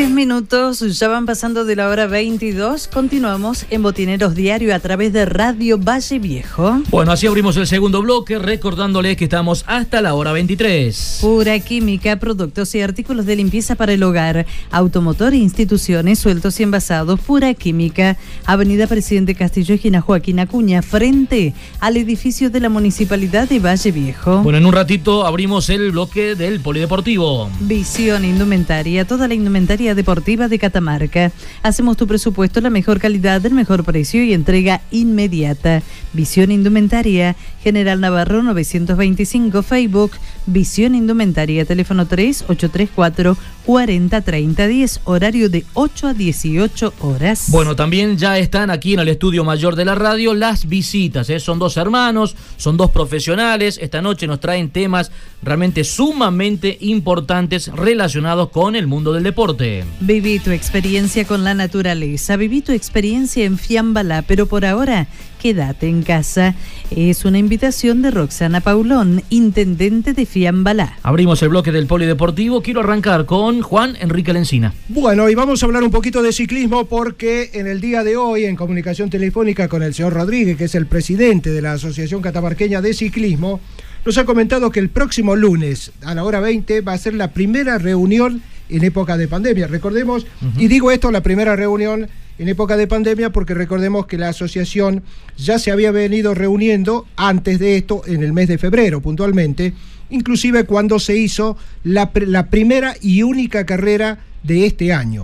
minutos, ya van pasando de la hora 22. Continuamos en Botineros Diario a través de Radio Valle Viejo. Bueno, así abrimos el segundo bloque, recordándoles que estamos hasta la hora 23. Pura química, productos y artículos de limpieza para el hogar, automotor e instituciones, sueltos y envasados. Pura química, Avenida Presidente Castillo, esquina Joaquín Acuña, frente al edificio de la Municipalidad de Valle Viejo. Bueno, en un ratito abrimos el bloque del Polideportivo. Visión Indumentaria, toda la indumentaria deportiva de Catamarca. Hacemos tu presupuesto, la mejor calidad, el mejor precio y entrega inmediata. Visión Indumentaria, General Navarro 925, Facebook, Visión Indumentaria, teléfono 3 834 40 30 10, horario de 8 a 18 horas. Bueno, también ya están aquí en el estudio mayor de la radio las visitas. ¿eh? Son dos hermanos, son dos profesionales. Esta noche nos traen temas realmente sumamente importantes relacionados con el mundo del deporte. Viví tu experiencia con la naturaleza, viví tu experiencia en Fiambala, pero por ahora quédate en casa. Es una invitación de Roxana Paulón, intendente de Fiambala. Abrimos el bloque del polideportivo. Quiero arrancar con Juan Enrique Lencina. Bueno, y vamos a hablar un poquito de ciclismo porque en el día de hoy, en comunicación telefónica con el señor Rodríguez, que es el presidente de la Asociación Catamarqueña de Ciclismo, nos ha comentado que el próximo lunes a la hora 20 va a ser la primera reunión en época de pandemia. Recordemos, y digo esto, la primera reunión en época de pandemia porque recordemos que la asociación ya se había venido reuniendo antes de esto, en el mes de febrero puntualmente, inclusive cuando se hizo la, la primera y única carrera de este año,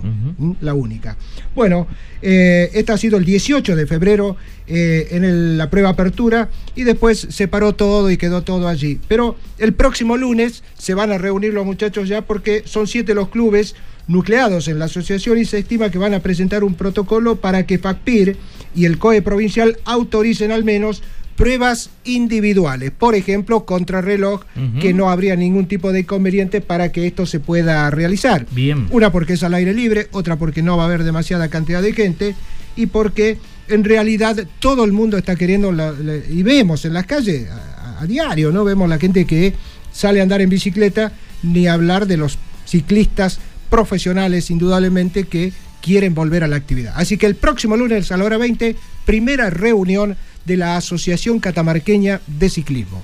la única. Bueno, eh, esta ha sido el 18 de febrero eh, en la prueba apertura y después se paró todo y quedó todo allí. Pero el próximo lunes se van a reunir los muchachos ya porque son siete los clubes nucleados en la asociación y se estima que van a presentar un protocolo para que FACPIR y el COE provincial autoricen al menos pruebas individuales, por ejemplo, contrarreloj, que no habría ningún tipo de inconveniente para que esto se pueda realizar. Bien. Una porque es al aire libre, otra porque no va a haber demasiada cantidad de gente y porque en realidad todo el mundo está queriendo, y vemos en las calles a, diario, ¿no? Vemos la gente que sale a andar en bicicleta, ni hablar de los ciclistas profesionales, indudablemente, que quieren volver a la actividad. Así que el próximo lunes a la hora 20, primera reunión de la Asociación Catamarqueña de Ciclismo.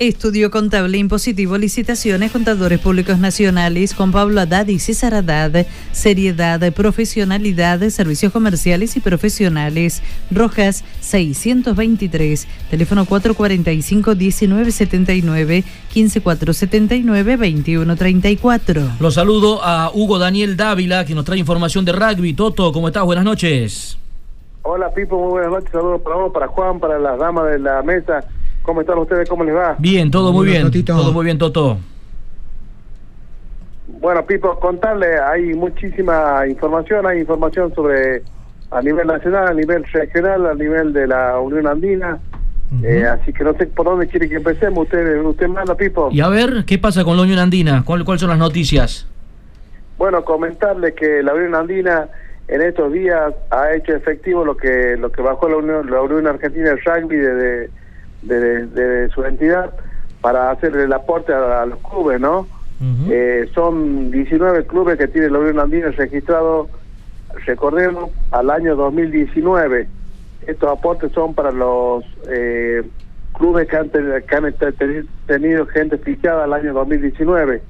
Estudio Contable Impositivo Licitaciones Contadores Públicos Nacionales con Pablo Haddad y César Haddad. Seriedad, profesionalidad, servicios comerciales y profesionales. Rojas 623. Teléfono 445-1979, 15479-2134. Los saludo a Hugo Daniel Dávila, que nos trae información de rugby. Toto, ¿cómo estás? Buenas noches. Hola Pipo, muy buenas noches. Saludos para vos, para Juan, para las damas de la mesa. ¿Cómo están ustedes? ¿Cómo les va? Bien, todo muy, bien. Todo muy bien, Toto. Bueno, Pipo, contarle, hay muchísima información, hay información sobre a nivel nacional, a nivel regional, a nivel de la Unión Andina. Eh, así que no sé por dónde quiere que empecemos. Usted, usted manda, Pipo. Y a ver, ¿qué pasa con la Unión Andina? ¿Cuáles son las noticias? Bueno, comentarle que la Unión Andina en estos días ha hecho efectivo lo que lo que bajó la Unión, la Unión Argentina de Rugby de, de, su entidad para hacer el aporte a, los clubes, ¿no? Eh, son 19 clubes que tiene la Unión Andina registrado, recordemos, al año 2019. Estos aportes son para los eh, clubes que han, que han tenido gente fichada al año 2019.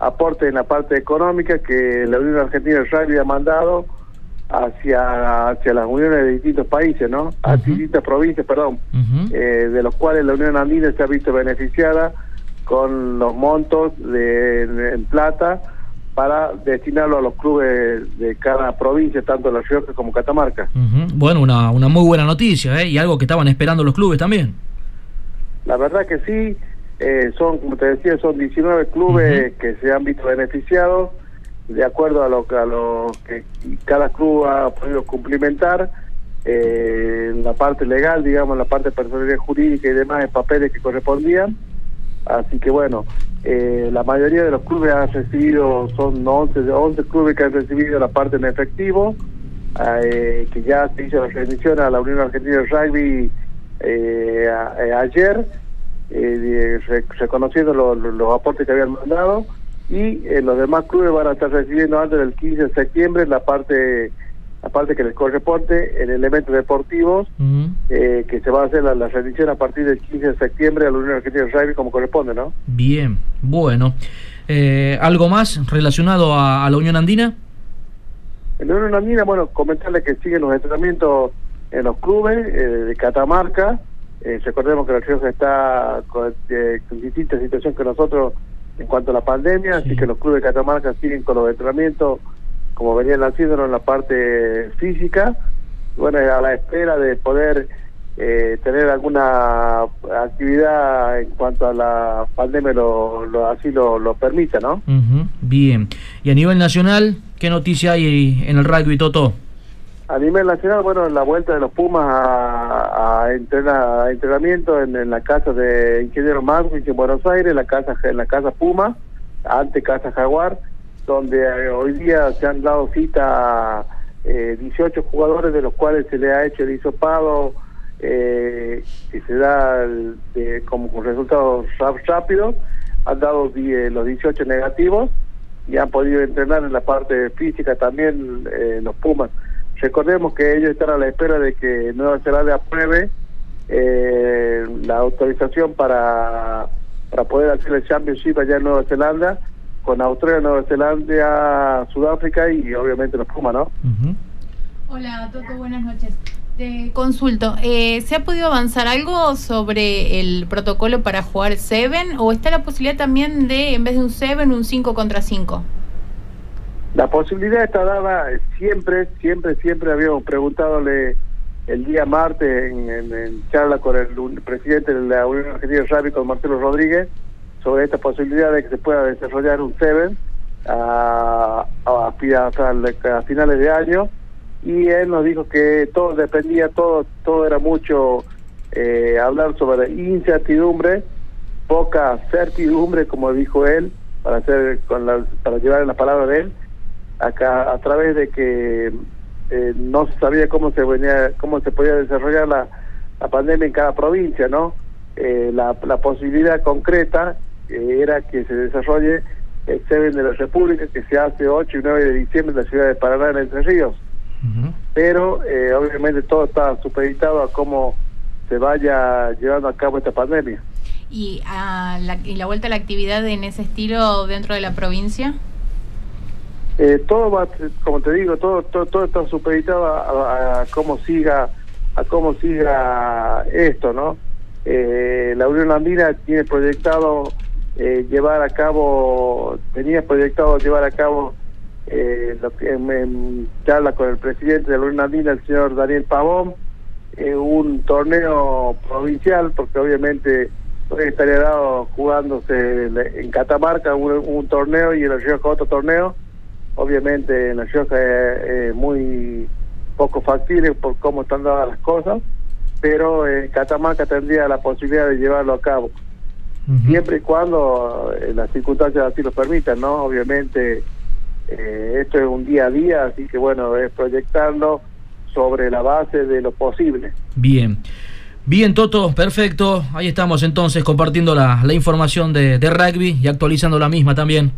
Aporte en la parte económica que la Unión Argentina de Rugby ha mandado hacia, hacia las uniones de distintos países, ¿no? A distintas provincias, perdón, eh, de los cuales la Unión Andina se ha visto beneficiada con los montos de, en plata para destinarlo a los clubes de cada provincia, tanto La Rioja como Catamarca. Bueno, una, una muy buena noticia, ¿eh? Y algo que estaban esperando los clubes también. La verdad que sí, eh, son, como te decía, son 19 clubes que se han visto beneficiados de acuerdo a lo, a lo que cada club ha podido cumplimentar eh, la parte legal, digamos, la parte personalidad jurídica y demás, en papeles que correspondían. Así que bueno, eh, la mayoría de los clubes han recibido, son 11, 11 clubes que han recibido la parte en efectivo, eh, que ya se hizo la rendición a la Unión Argentina de Rugby ayer, reconociendo los aportes que habían mandado y eh, los demás clubes van a estar recibiendo antes del 15 de septiembre la parte la parte que les corresponde en elementos deportivos eh, que se va a hacer la, la rendición a partir del 15 de septiembre a la Unión Argentina de Rugby como corresponde, ¿no? Bien, bueno. Eh, ¿Algo más relacionado a, la Unión Andina? En la Unión Andina, bueno, comentarles que siguen los entrenamientos en los clubes de Catamarca. recordemos que la Rioja está con, con distintas situaciones que nosotros en cuanto a la pandemia, así que los clubes de Catamarca siguen con los entrenamientos como venían haciéndolo en la parte física, bueno, a la espera de poder eh, tener alguna actividad en cuanto a la pandemia lo, así lo, lo permita, ¿no? Bien. ¿Y a nivel nacional, qué noticia hay en el rugby, Toto? A nivel nacional, bueno, la vuelta de los Pumas a, a, entrenamiento en, la casa de Ingeniero Marcos en Buenos Aires, la casa en la casa Puma, ante casa Jaguar, donde eh, hoy día se han dado cita eh, 18 jugadores, de los cuales se le ha hecho el hisopado, eh, que se da el- de- como con resultados rápidos, han dado eh, los 18 negativos y han podido entrenar en la parte física también eh, los Pumas. Recordemos que ellos están a la espera de que Nueva Zelanda apruebe eh, la autorización para, para poder hacer el Championship allá en Nueva Zelanda, con Australia, Nueva Zelanda, Sudáfrica y obviamente los Pumas, ¿no? Hola, Toto, buenas noches. Te consulto, eh, ¿se ha podido avanzar algo sobre el protocolo para jugar Seven o está la posibilidad también de, en vez de un Seven, un 5 contra 5? La posibilidad está dada eh, siempre, siempre, siempre habíamos preguntadole el día martes en, en- en charla con el presidente de la Unión Argentina de con Marcelo Rodríguez, sobre esta posibilidad de que se pueda desarrollar un Seven a, a, el- a finales de año. Y él nos dijo que todo dependía, todo, todo era mucho eh, hablar sobre incertidumbre, poca certidumbre, como dijo él, para hacer con la, para llevar la palabra de él, acá a través de que eh, no se sabía cómo se venía, cómo se podía desarrollar la, la pandemia en cada provincia, ¿no? Eh, la, la posibilidad concreta eh, era que se desarrolle el Seven de la República que se hace 8 y 9 de diciembre en la ciudad de Paraná, en Entre Ríos. Pero eh, obviamente todo está supeditado a cómo se vaya llevando a cabo esta pandemia. ¿Y, a la, ¿Y la vuelta a la actividad en ese estilo dentro de la provincia? Eh, todo va, como te digo, todo, todo, todo está supeditado a, a- a cómo siga, a cómo siga esto, ¿no? Eh, la Unión Andina tiene proyectado eh, llevar a cabo, tenía proyectado llevar a cabo eh, lo que en, charla con el presidente de la Unión Andina, el señor Daniel Pavón, eh, un torneo provincial, porque obviamente estaría dado jugándose en Catamarca un, torneo y en La Rioja otro torneo. Obviamente en La Rioja es, es muy poco factible por cómo están dadas las cosas, pero en Catamarca tendría la posibilidad de llevarlo a cabo. Siempre y cuando eh, las circunstancias así lo permitan, ¿no? Obviamente eh, esto es un día a día, así que bueno, es proyectarlo sobre la base de lo posible. Bien. Bien, Toto, perfecto. Ahí estamos entonces compartiendo la, la información de, de rugby y actualizando la misma también.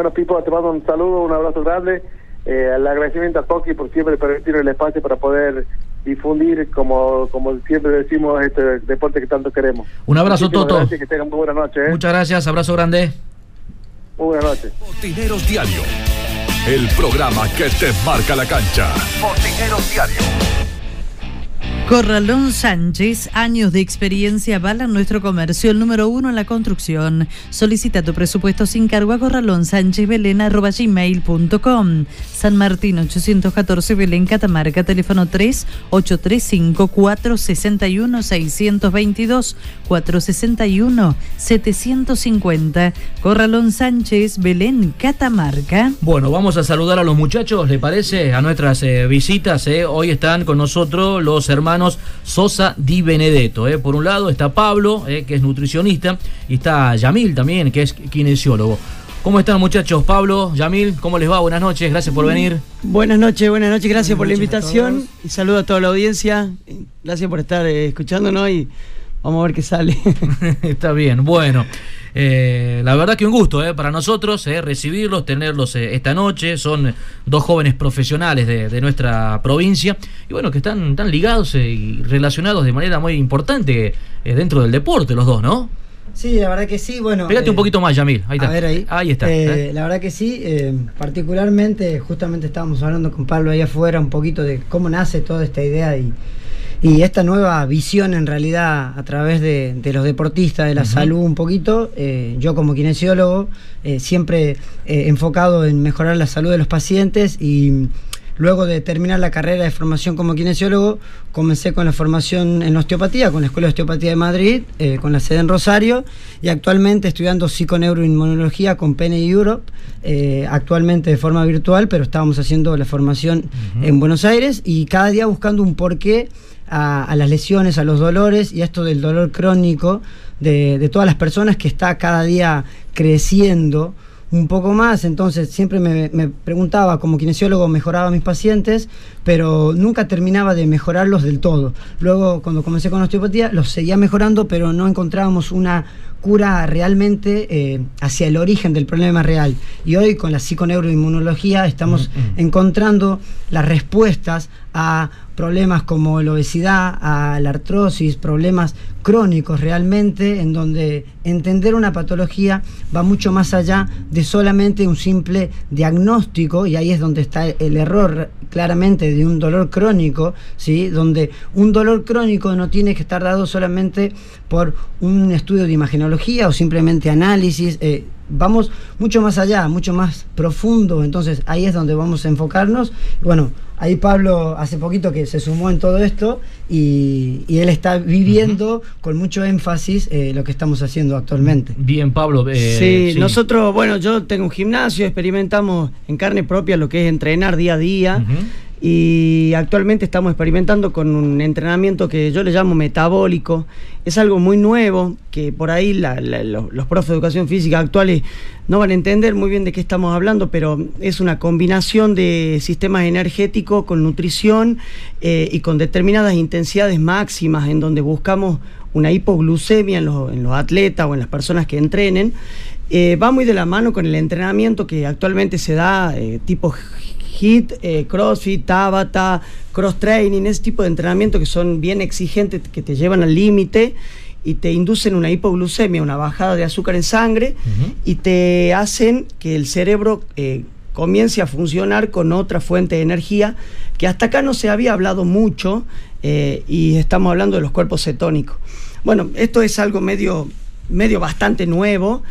Bueno, Pipo, te mando un saludo, un abrazo grande. Eh, el agradecimiento a Toki por siempre permitir el espacio para poder difundir, como, como siempre decimos, este deporte que tanto queremos. Un abrazo, Muchísimas Toto. Gracias, que tengan muy buena noche. ¿eh? Muchas gracias, abrazo grande. Muy buenas noches. Botineros Diario. El programa que te marca la cancha. Botineros Diario. Corralón Sánchez, años de experiencia avalan nuestro comercio, el número uno en la construcción. Solicita tu presupuesto sin cargo a corralonsánchezbelén.com. San Martín 814 Belén Catamarca, teléfono 3 835 461 622 461 750. Corralón Sánchez Belén Catamarca. Bueno, vamos a saludar a los muchachos, ¿le parece? A nuestras eh, visitas. eh. Hoy están con nosotros los hermanos Sosa Di Benedetto. eh. Por un lado está Pablo, que es nutricionista, y está Yamil también, que es kinesiólogo. ¿Cómo están muchachos? Pablo, Yamil, ¿cómo les va? Buenas noches, gracias por venir. Buenas noches, buenas noches, gracias por la invitación y saludo a toda la audiencia. Gracias por estar eh, escuchándonos y vamos a ver qué sale. Está bien, bueno. eh, la verdad que un gusto eh, para nosotros eh, recibirlos, tenerlos eh, esta noche. Son dos jóvenes profesionales de, de nuestra provincia y bueno, que están, están ligados eh, y relacionados de manera muy importante eh, dentro del deporte, los dos, ¿no? Sí, la verdad que sí, bueno. Pégate eh, un poquito más, Yamil. Ahí está. A ver ahí. está. Eh, eh. La verdad que sí, eh, particularmente, justamente estábamos hablando con Pablo ahí afuera un poquito de cómo nace toda esta idea y, y esta nueva visión en realidad a través de, de los deportistas, de la salud un poquito. Eh, yo como kinesiólogo, eh, siempre eh, enfocado en mejorar la salud de los pacientes y luego de terminar la carrera de formación como kinesiólogo, comencé con la formación en osteopatía, con la Escuela de Osteopatía de Madrid, eh, con la sede en Rosario, y actualmente estudiando psiconeuroinmunología con PNI Europe, eh, actualmente de forma virtual, pero estábamos haciendo la formación en Buenos Aires y cada día buscando un porqué a, a las lesiones, a los dolores y a esto del dolor crónico de, de todas las personas que está cada día creciendo un poco más, entonces siempre me, me preguntaba, como kinesiólogo mejoraba a mis pacientes, pero nunca terminaba de mejorarlos del todo. Luego, cuando comencé con osteopatía, los seguía mejorando, pero no encontrábamos una cura realmente eh, hacia el origen del problema real. Y hoy con la psiconeuroinmunología estamos encontrando las respuestas a problemas como la obesidad, a la artrosis, problemas crónicos realmente, en donde entender una patología va mucho más allá de solamente un simple diagnóstico, y ahí es donde está el error claramente de un dolor crónico, ¿sí? donde un dolor crónico no tiene que estar dado solamente por un estudio de imagenología o simplemente análisis. Eh, vamos mucho más allá, mucho más profundo, entonces ahí es donde vamos a enfocarnos. Bueno, ahí Pablo hace poquito que se sumó en todo esto y, él está viviendo con mucho énfasis eh, lo que estamos haciendo actualmente. Bien, Pablo. Eh, sí, nosotros, bueno, yo tengo un gimnasio, experimentamos en carne propia lo que es entrenar día a día y actualmente estamos experimentando con un entrenamiento que yo le llamo metabólico. Es algo muy nuevo que por ahí los, profes de educación física actuales no van a entender muy bien de qué estamos hablando, pero es una combinación de sistemas energéticos con nutrición eh, y con determinadas intensidades máximas en donde buscamos una hipoglucemia en los, atletas o en las personas que entrenen. Eh, va muy de la mano con el entrenamiento que actualmente se da eh, tipo HIT, eh, CrossFit, Tabata, cross training, ese tipo de entrenamiento que son bien exigentes, que te llevan al límite y te inducen una hipoglucemia, una bajada de azúcar en sangre y te hacen que el cerebro eh, comience a funcionar con otra fuente de energía que hasta acá no se había hablado mucho eh, y estamos hablando de los cuerpos cetónicos. Bueno, esto es algo medio, medio bastante nuevo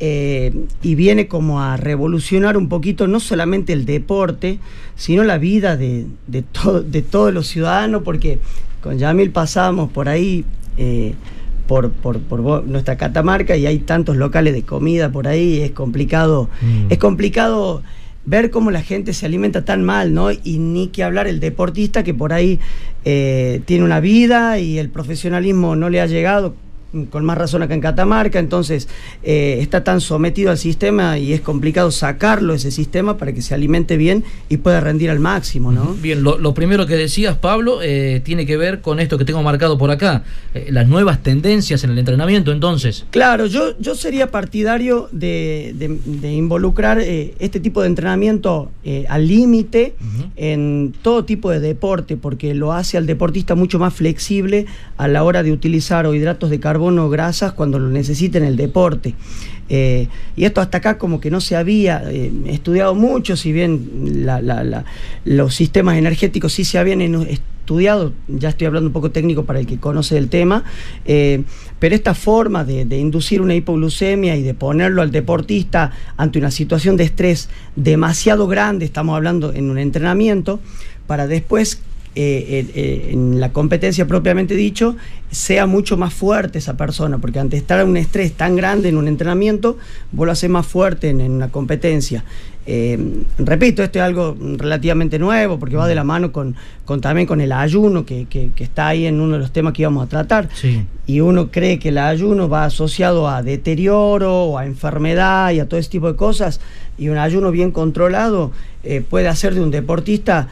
eh, y viene como a revolucionar un poquito no solamente el deporte, sino la vida de, de, de todos los ciudadanos, porque con Yamil pasamos por ahí, eh, por, por, nuestra Catamarca, y hay tantos locales de comida por ahí, es complicado, mm. es complicado ver cómo la gente se alimenta tan mal, ¿no? Y ni que hablar el deportista que por ahí eh, tiene una vida y el profesionalismo no le ha llegado, con más razón acá en Catamarca, entonces eh, está tan sometido al sistema y es complicado sacarlo ese sistema para que se alimente bien y pueda rendir al máximo, ¿no? Bien, lo, primero que decías, Pablo, eh, tiene que ver con esto que tengo marcado por acá, eh, las nuevas tendencias en el entrenamiento, entonces. Claro, yo, yo sería partidario de, involucrar este tipo de entrenamiento al límite en todo tipo de deporte, porque lo hace al deportista mucho más flexible a la hora de utilizar o hidratos de carbono carbono, grasas cuando lo necesita en el deporte. Eh, y esto hasta acá como que no se había eh, estudiado mucho, si bien los sistemas energéticos sí se habían estudiado, ya estoy hablando un poco técnico para el que conoce el tema, eh, pero esta forma de, de, inducir una hipoglucemia y de ponerlo al deportista ante una situación de estrés demasiado grande, estamos hablando en un entrenamiento, para después eh, eh, en la competencia propiamente dicho, sea mucho más fuerte esa persona, porque ante estar en un estrés tan grande en un entrenamiento, vos lo haces más fuerte en, una competencia. Eh, repito, esto es algo relativamente nuevo, porque va de la mano con, con también con el ayuno, que, que, está ahí en uno de los temas que íbamos a tratar. Y uno cree que el ayuno va asociado a deterioro, o a enfermedad y a todo ese tipo de cosas, y un ayuno bien controlado puede hacer de un deportista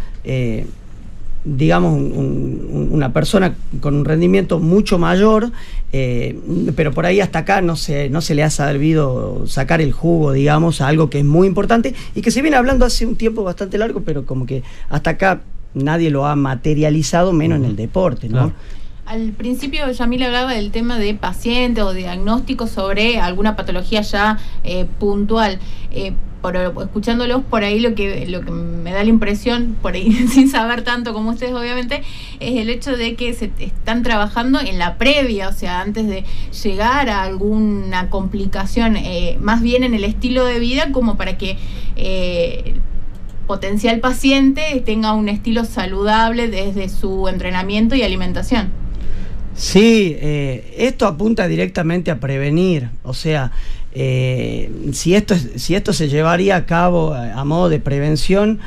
digamos, una persona con un rendimiento mucho mayor, eh, pero por ahí hasta acá no se, no se le ha servido sacar el jugo, digamos, a algo que es muy importante y que se viene hablando hace un tiempo bastante largo, pero como que hasta acá nadie lo ha materializado, menos en el deporte, ¿no? Al principio Yamil hablaba del tema de paciente o diagnóstico sobre alguna patología ya eh, puntual. Eh, por, escuchándolos por ahí lo que lo que me da la impresión por ahí sin saber tanto como ustedes obviamente es el hecho de que se están trabajando en la previa o sea antes de llegar a alguna complicación eh, más bien en el estilo de vida como para que eh, potencial paciente tenga un estilo saludable desde su entrenamiento y alimentación. Sí, eh, esto apunta directamente a prevenir, o sea, eh, si, esto, si esto se llevaría a cabo a, modo de prevención,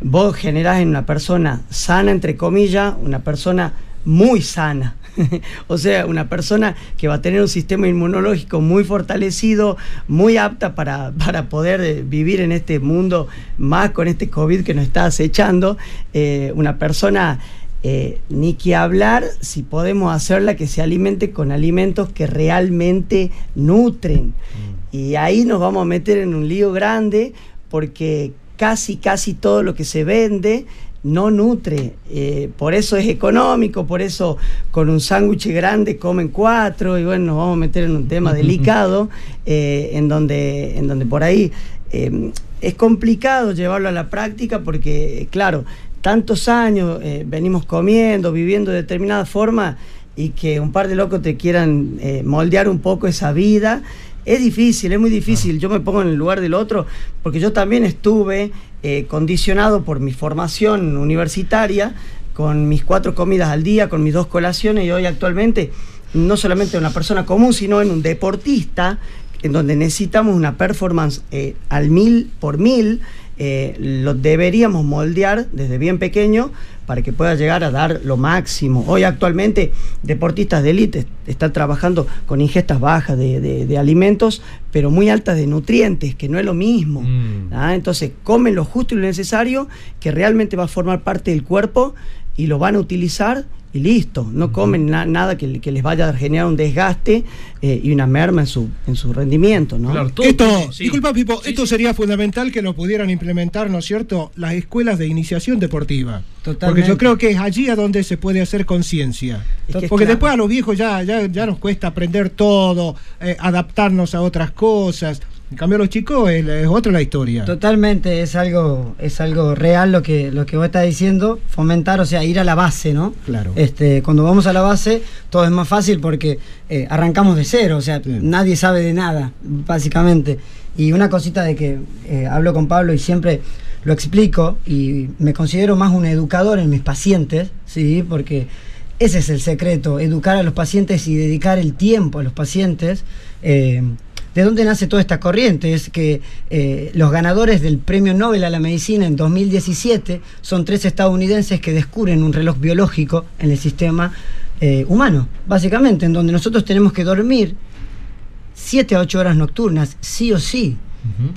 vos generás en una persona sana, entre comillas, una persona muy sana. o sea, una persona que va a tener un sistema inmunológico muy fortalecido, muy apta para, para poder eh, vivir en este mundo, más con este COVID que nos está acechando, eh, una persona... Eh, ni que hablar si podemos hacerla que se alimente con alimentos que realmente nutren. Mm. Y ahí nos vamos a meter en un lío grande porque casi, casi todo lo que se vende no nutre. Eh, por eso es económico, por eso con un sándwich grande comen cuatro y bueno, nos vamos a meter en un tema delicado eh, en, donde, en donde por ahí eh, es complicado llevarlo a la práctica porque, claro, tantos años venimos comiendo, viviendo de determinada forma y que un par de locos te quieran moldear un poco esa vida. Es difícil, es muy difícil. Yo me pongo en el lugar del otro porque yo también estuve eh, condicionado por mi formación universitaria, con mis cuatro comidas al día, con mis dos colaciones y hoy actualmente no solamente una persona común, sino en un deportista, en donde necesitamos una performance eh, al mil por mil, eh, lo deberíamos moldear desde bien pequeño para que pueda llegar a dar lo máximo. Hoy actualmente deportistas de élite están trabajando con ingestas bajas de, alimentos, pero muy altas de nutrientes, que no es lo mismo. Mm. ¿ah? Entonces comen lo justo y lo necesario, que realmente va a formar parte del cuerpo y lo van a utilizar y listo. No comen nada que, les vaya a generar un desgaste eh, y una merma en su, en su rendimiento. ¿no? esto, disculpa Pipo, esto sería fundamental que lo pudieran implementar, ¿no es cierto?, las escuelas de iniciación deportiva. Porque yo creo que es allí a donde se puede hacer conciencia. Porque después a los viejos ya, ya, ya nos cuesta aprender todo, eh, adaptarnos a otras cosas. En cambio, los chicos es, otra la historia. Totalmente, es algo, es algo real lo que, lo que vos estás diciendo, fomentar, o sea, ir a la base, ¿no? Claro. Este, cuando vamos a la base, todo es más fácil porque eh, arrancamos de cero, o sea, nadie sabe de nada, básicamente. Y una cosita de que eh, hablo con Pablo y siempre lo explico, y me considero más un educador en mis pacientes, ¿sí? Porque ese es el secreto, educar a los pacientes y dedicar el tiempo a los pacientes. Eh, ¿De dónde nace toda esta corriente? Es que eh, los ganadores del Premio Nobel a la Medicina en 2017 son tres estadounidenses que descubren un reloj biológico en el sistema eh, humano, básicamente, en donde nosotros tenemos que dormir 7 a 8 horas nocturnas, sí o sí.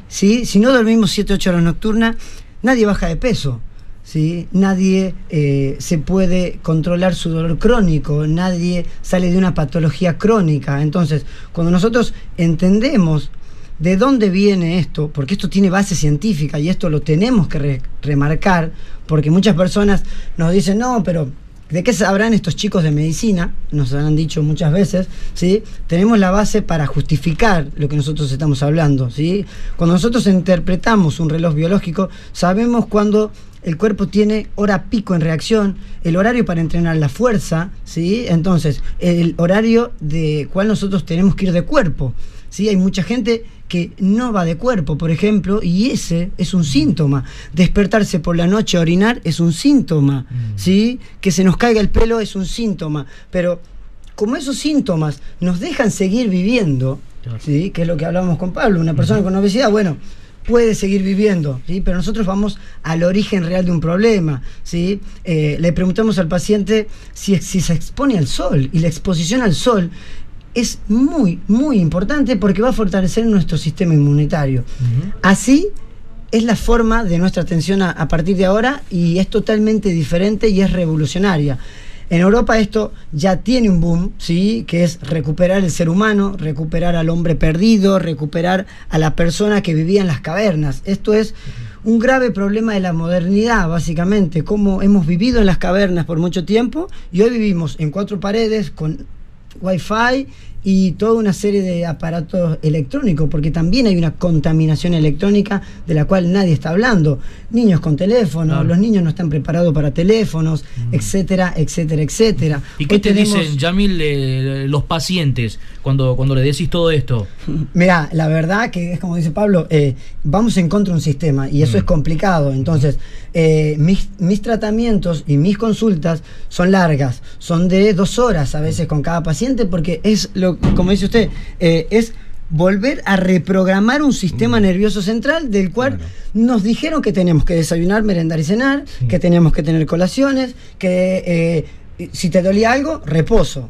Si no dormimos 7 a 8 horas nocturnas, nadie baja de peso. ¿Sí? Nadie eh, se puede controlar su dolor crónico, nadie sale de una patología crónica. Entonces, cuando nosotros entendemos de dónde viene esto, porque esto tiene base científica y esto lo tenemos que remarcar, porque muchas personas nos dicen, no, pero ¿De qué sabrán estos chicos de medicina? Nos han dicho muchas veces, ¿sí? Tenemos la base para justificar lo que nosotros estamos hablando, ¿sí? Cuando nosotros interpretamos un reloj biológico, sabemos cuándo el cuerpo tiene hora pico en reacción, el horario para entrenar la fuerza, ¿sí? Entonces, el horario de cuál nosotros tenemos que ir de cuerpo, ¿sí? Hay mucha gente que no va de cuerpo, por ejemplo, y ese es un síntoma. Despertarse por la noche a orinar es un síntoma, mm. ¿sí? Que se nos caiga el pelo es un síntoma, pero como esos síntomas nos dejan seguir viviendo, ¿sí? Que es lo que hablábamos con Pablo, una persona con obesidad, bueno, puede seguir viviendo, ¿sí? pero nosotros vamos al origen real de un problema. ¿sí? Eh, le preguntamos al paciente si, si se expone al sol y la exposición al sol es muy, muy importante porque va a fortalecer nuestro sistema inmunitario. Así es la forma de nuestra atención a, partir de ahora y es totalmente diferente y es revolucionaria. En Europa esto ya tiene un boom, ¿sí? que es recuperar el ser humano, recuperar al hombre perdido, recuperar a la persona que vivía en las cavernas. Esto es un grave problema de la modernidad, básicamente, como hemos vivido en las cavernas por mucho tiempo y hoy vivimos en cuatro paredes con wifi y toda una serie de aparatos electrónicos, porque también hay una contaminación electrónica de la cual nadie está hablando. Niños con teléfonos, los niños no están preparados para teléfonos, mm. etcétera, etcétera, etcétera. ¿Y qué te dicen, Yamil, eh, los pacientes cuando, cuando le decís todo esto? Mira, la verdad que es como dice Pablo, eh, vamos en contra de un sistema y eso mm. es complicado. Entonces, eh, mis, mis tratamientos y mis consultas son largas, son de dos horas a veces con cada paciente, porque es lo como dice usted, eh, es volver a reprogramar un sistema mm. nervioso central del cual nos dijeron que tenemos que desayunar, merendar y cenar, que tenemos que tener colaciones, que eh, si te dolía algo, reposo.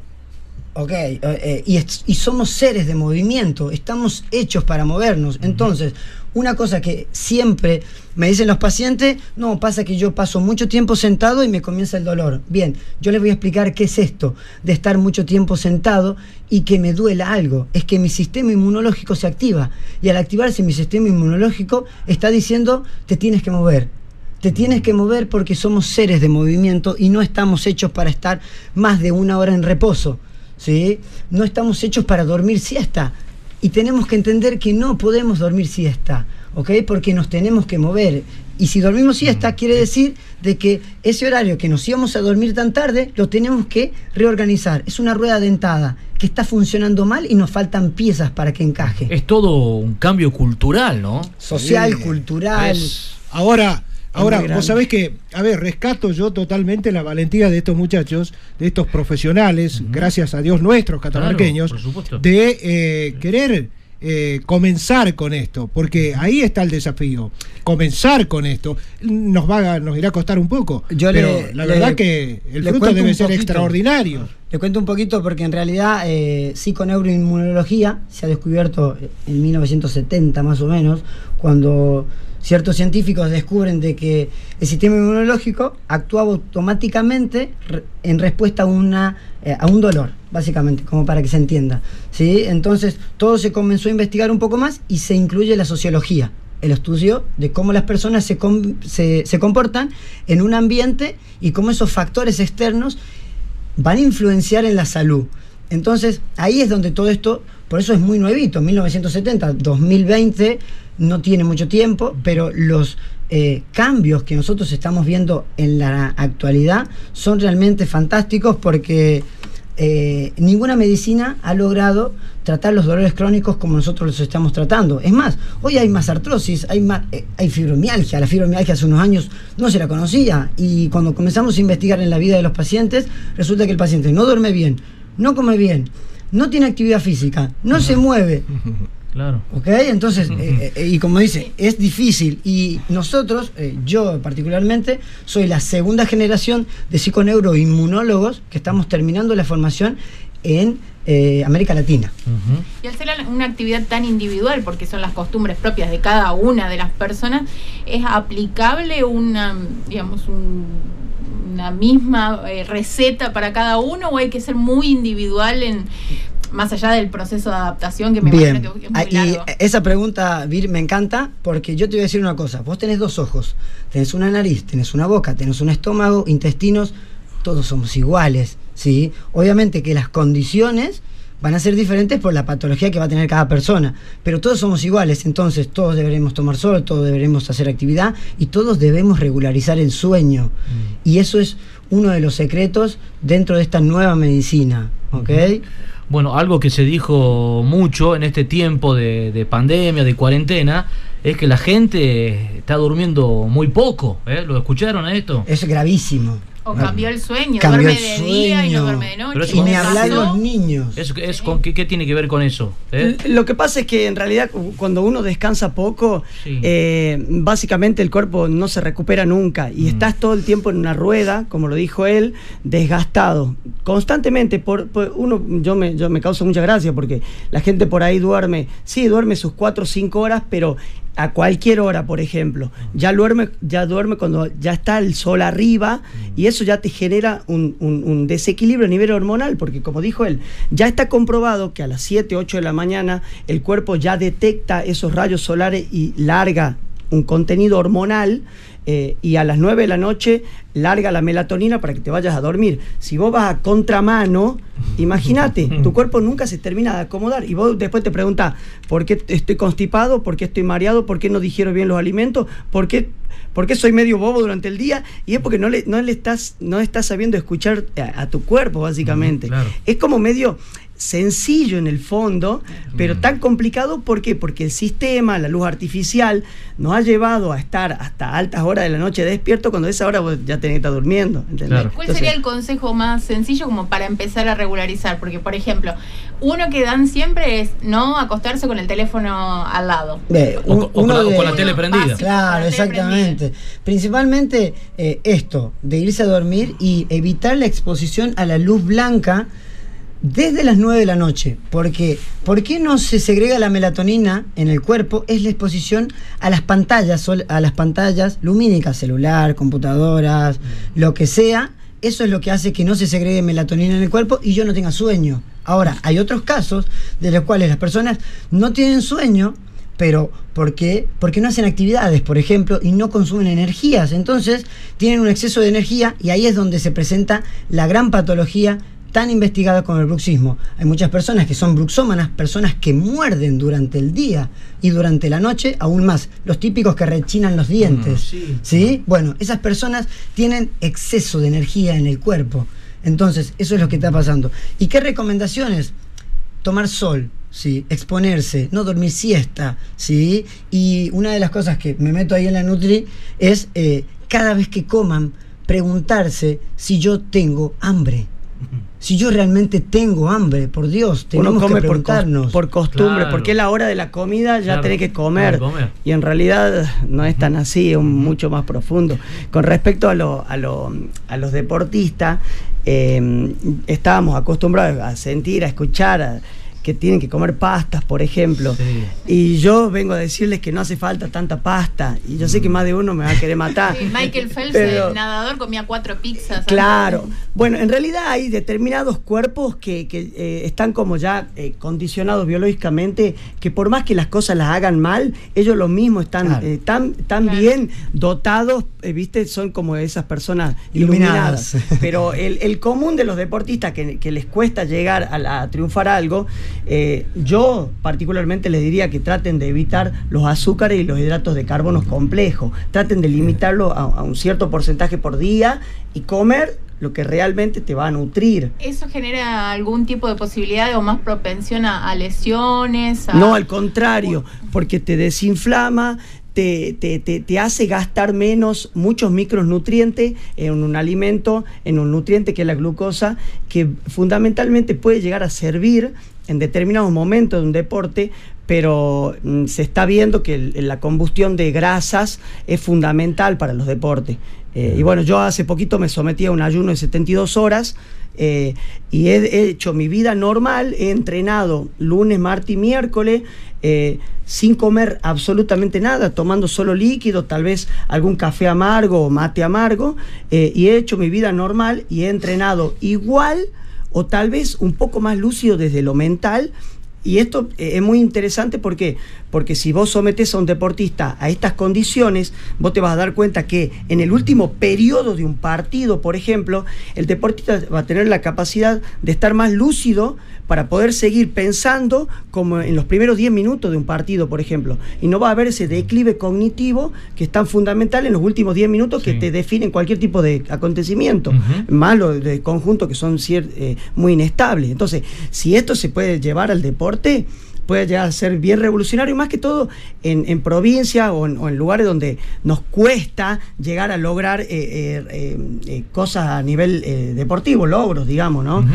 Ok, eh, y, y somos seres de movimiento, estamos hechos para movernos. Entonces, una cosa que siempre me dicen los pacientes, no, pasa que yo paso mucho tiempo sentado y me comienza el dolor. Bien, yo les voy a explicar qué es esto de estar mucho tiempo sentado y que me duela algo. Es que mi sistema inmunológico se activa y al activarse mi sistema inmunológico está diciendo, te tienes que mover. Te tienes que mover porque somos seres de movimiento y no estamos hechos para estar más de una hora en reposo. ¿sí? No estamos hechos para dormir siesta. Y tenemos que entender que no podemos dormir siesta, ¿ok? Porque nos tenemos que mover. Y si dormimos siesta, quiere decir de que ese horario que nos íbamos a dormir tan tarde, lo tenemos que reorganizar. Es una rueda dentada que está funcionando mal y nos faltan piezas para que encaje. Es todo un cambio cultural, ¿no? Social, Sí. cultural. Ahora, ahora, vos sabés que, a ver, rescato yo totalmente la valentía de estos muchachos, de estos profesionales, gracias a Dios nuestros catamarqueños, por supuesto. de eh, querer eh, comenzar con esto, porque ahí está el desafío. Comenzar con esto nos va a- nos irá a costar un poco, Yo pero le- la le- verdad que el fruto debe ser poquito. extraordinario. Le cuento un poquito porque en realidad eh, psiconeuroinmunología se ha descubierto en 1970 más o menos, cuando ciertos científicos descubren de que el sistema inmunológico actuaba automáticamente en respuesta a, una, eh, a un dolor, básicamente, como para que se entienda. ¿sí? Entonces todo se comenzó a investigar un poco más y se incluye la sociología el estudio de cómo las personas se, se comportan en un ambiente y cómo esos factores externos van a influenciar en la salud. Entonces, ahí es donde todo esto, por eso es muy nuevito, 1970, 2020, no tiene mucho tiempo, pero los eh, cambios que nosotros estamos viendo en la actualidad son realmente fantásticos porque eh, ninguna medicina ha logrado tratar los dolores crónicos como nosotros los estamos tratando. Es más, hoy hay más artrosis, hay, más, eh, hay fibromialgia. La fibromialgia hace unos años no se la conocía y cuando comenzamos a investigar en la vida de los pacientes, resulta que el paciente no duerme bien, no come bien, no tiene actividad física, no se mueve. Claro. ¿Ok? Entonces, eh, eh, y como dice, es difícil. Y nosotros, eh, yo particularmente, soy la segunda generación de psiconeuroinmunólogos que estamos terminando la formación en eh, América Latina. Y al ser una actividad tan individual, porque son las costumbres propias de cada una de las personas, ¿es aplicable una, digamos, un- una misma eh, receta para cada uno o hay que ser muy individual en más allá del proceso de adaptación que me Bien, imagino que es Ah, muy y largo? esa pregunta, Vir, me encanta porque yo te voy a decir una cosa. Vos tenés dos ojos, tenés una nariz, tenés una boca, tenés un estómago, intestinos, todos somos iguales, ¿sí? Obviamente que las condiciones van a ser diferentes por la patología que va a tener cada persona, pero todos somos iguales, entonces todos deberemos tomar sol, todos deberemos hacer actividad y todos debemos regularizar el sueño. Y eso es uno de los secretos dentro de esta nueva medicina, ¿ok? Bueno, algo que se dijo mucho en este tiempo de, de pandemia, de cuarentena, es que la gente está durmiendo muy poco. ¿eh? ¿Lo escucharon a esto? Es gravísimo. O cambió el sueño, Cambió duerme el de día y no duerme de noche. Pero eso Y ni me hablar los niños. Es, es con, ¿qué, qué tiene que ver con eso? eh? Lo que pasa es que en realidad cu- cuando uno descansa poco, Sí. eh, básicamente el cuerpo no se recupera nunca y estás todo el tiempo en una rueda, como lo dijo él, desgastado. Constantemente, por, por- uno, yo me, yo me causa mucha gracia porque la gente por ahí duerme, sí, duerme sus 4 o 5 horas, pero a cualquier hora, por ejemplo. Ya duerme, ya duerme cuando ya está el sol arriba y eso ya te genera un, un- desequilibrio a nivel hormonal, porque como dijo él, ya está comprobado que a las 7, 8 de la mañana el cuerpo ya detecta esos rayos solares y larga un contenido hormonal eh, y a las 9 de la noche larga la melatonina para que te vayas a dormir. Si vos vas a contramano, imagínate, tu cuerpo nunca se termina de acomodar y vos después te preguntas, ¿por qué estoy constipado? ¿Por qué estoy mareado? ¿Por qué no digiero bien los alimentos? ¿Por qué, por qué soy medio bobo durante el día? Y es porque no le, no le estás, no estás sabiendo escuchar a, a tu cuerpo, básicamente. claro. Es como medio, sencillo en el fondo, pero Mm. tan complicado, ¿por qué? Porque el sistema, la luz artificial, nos ha llevado a estar hasta altas horas de la noche despierto cuando a esa hora vos ya tenés que estar durmiendo. ¿entendés? ¿Cuál Entonces, sería el consejo más sencillo como para empezar a regularizar? Porque, por ejemplo, uno que dan siempre es no acostarse con el teléfono al lado. O un- con- o con uno o con la tele prendida. Claro, exactamente. Principalmente eh, esto, de irse a dormir y evitar la exposición a la luz blanca desde las 9 de la noche. Porque, ¿Por qué no se segrega la melatonina en el cuerpo? Es la exposición a las pantallas, a las pantallas lumínicas, celular, computadoras, lo que sea. Eso es lo que hace que no se segregue melatonina en el cuerpo y yo no tenga sueño. Ahora, hay otros casos de los cuales las personas no tienen sueño, pero ¿por qué? Porque no hacen actividades, por ejemplo, y no consumen energías. Entonces, tienen un exceso de energía y ahí es donde se presenta la gran patología tan investigada con el bruxismo. Hay muchas personas que son bruxómanas, personas que muerden durante el día y durante la noche aún más. Los típicos que rechinan los dientes. sí. Bueno, esas personas tienen exceso de energía en el cuerpo. Entonces, eso es lo que está pasando. ¿Y qué recomendaciones? tomar sol, ¿sí? exponerse, no dormir siesta, ¿sí? y una de las cosas que me meto ahí en la Nutri es eh, cada vez que coman, preguntarse si yo tengo hambre. Si yo realmente tengo hambre, por Dios, tenemos uno come que preguntarnos. por costumbre, Claro. porque es la hora de la comida, ya Claro, tenés que comer. Y en realidad no es tan así, es un- mucho más profundo. Con respecto a, lo- a, lo- a los deportistas, eh, estábamos acostumbrados a sentir, a escuchar a- que tienen que comer pastas, por ejemplo. Y yo vengo a decirles que no hace falta tanta pasta. Y yo sé que más de uno me va a querer matar. Sí, Michael Phelps, Pero- el nadador, comía cuatro pizzas. Claro. Bueno, en realidad hay determinados cuerpos que, que, eh, están como ya eh, condicionados biológicamente, que por más que las cosas las hagan mal, ellos lo mismo están eh, tan, tan bien dotados, eh, ¿viste? Son como esas personas iluminadas. Iluminadas. Pero el, el común de los deportistas que, que les cuesta llegar a, la- a triunfar algo, eh, yo particularmente les diría que traten de evitar los azúcares y los hidratos de carbono complejos. Traten de limitarlo a, a un cierto porcentaje por día y comer lo que realmente te va a nutrir. ¿Eso genera algún tipo de posibilidad o más propensión a, a lesiones? a- No, al contrario, porque te desinflama, te, te- te- te hace gastar menos muchos micronutrientes en un alimento, en un nutriente que es la glucosa, que fundamentalmente puede llegar a servir en determinados momentos de un deporte, pero mm, se está viendo que el- la combustión de grasas es fundamental para los deportes. Eh, y bueno, yo hace poquito me sometí a un ayuno de 72 horas eh, y he, he hecho mi vida normal, he entrenado lunes, martes y miércoles, eh, sin comer absolutamente nada, tomando solo líquido, tal vez algún café amargo o mate amargo, y he hecho mi vida normal y he entrenado igual o tal vez un poco más lúcido desde lo mental. Y esto eh, es muy interesante porque, porque si vos sometes a un deportista a estas condiciones, vos te vas a dar cuenta que en el último periodo de un partido, por ejemplo, el deportista va a tener la capacidad de estar más lúcido para poder seguir pensando como en los primeros 10 minutos de un partido, por ejemplo. Y no va a haber ese declive cognitivo que es tan fundamental en los últimos 10 minutos que te definen cualquier tipo de acontecimiento, más los de conjunto que son eh, muy inestables. Entonces, si esto se puede llevar al deporte, puede llegar a ser bien revolucionario, más que todo en, en provincia o en, o en lugares donde nos cuesta llegar a lograr eh, eh, eh, eh, cosas a nivel deportivo, logros, digamos, ¿no?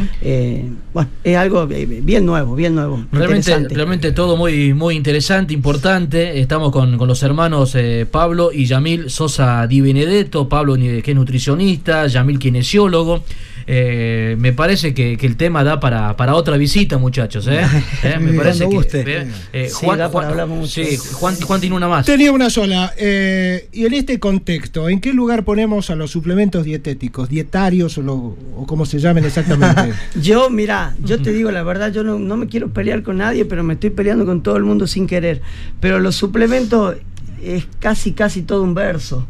Bueno, es algo bien nuevo, bien nuevo. Realmente, realmente todo muy, muy interesante, importante. Estamos con, con los hermanos eh, Pablo y Yamil Sosa Di Benedetto. Pablo que es nutricionista, Yamil kinesiólogo. Eh, me parece que, que el tema da para, para otra visita, muchachos. ¿eh? Eh, me parece que. guste. eh, eh, Sí, Juan, sí, tiene una más. Tenía una sola. eh, y en este contexto, ¿en qué lugar ponemos a los suplementos dietéticos? ¿Dietarios o, lo- o como se llamen exactamente? Yo, mira, yo te digo la verdad, yo no, no me quiero pelear con nadie, pero me estoy peleando con todo el mundo sin querer. Pero los suplementos es casi, casi todo un verso.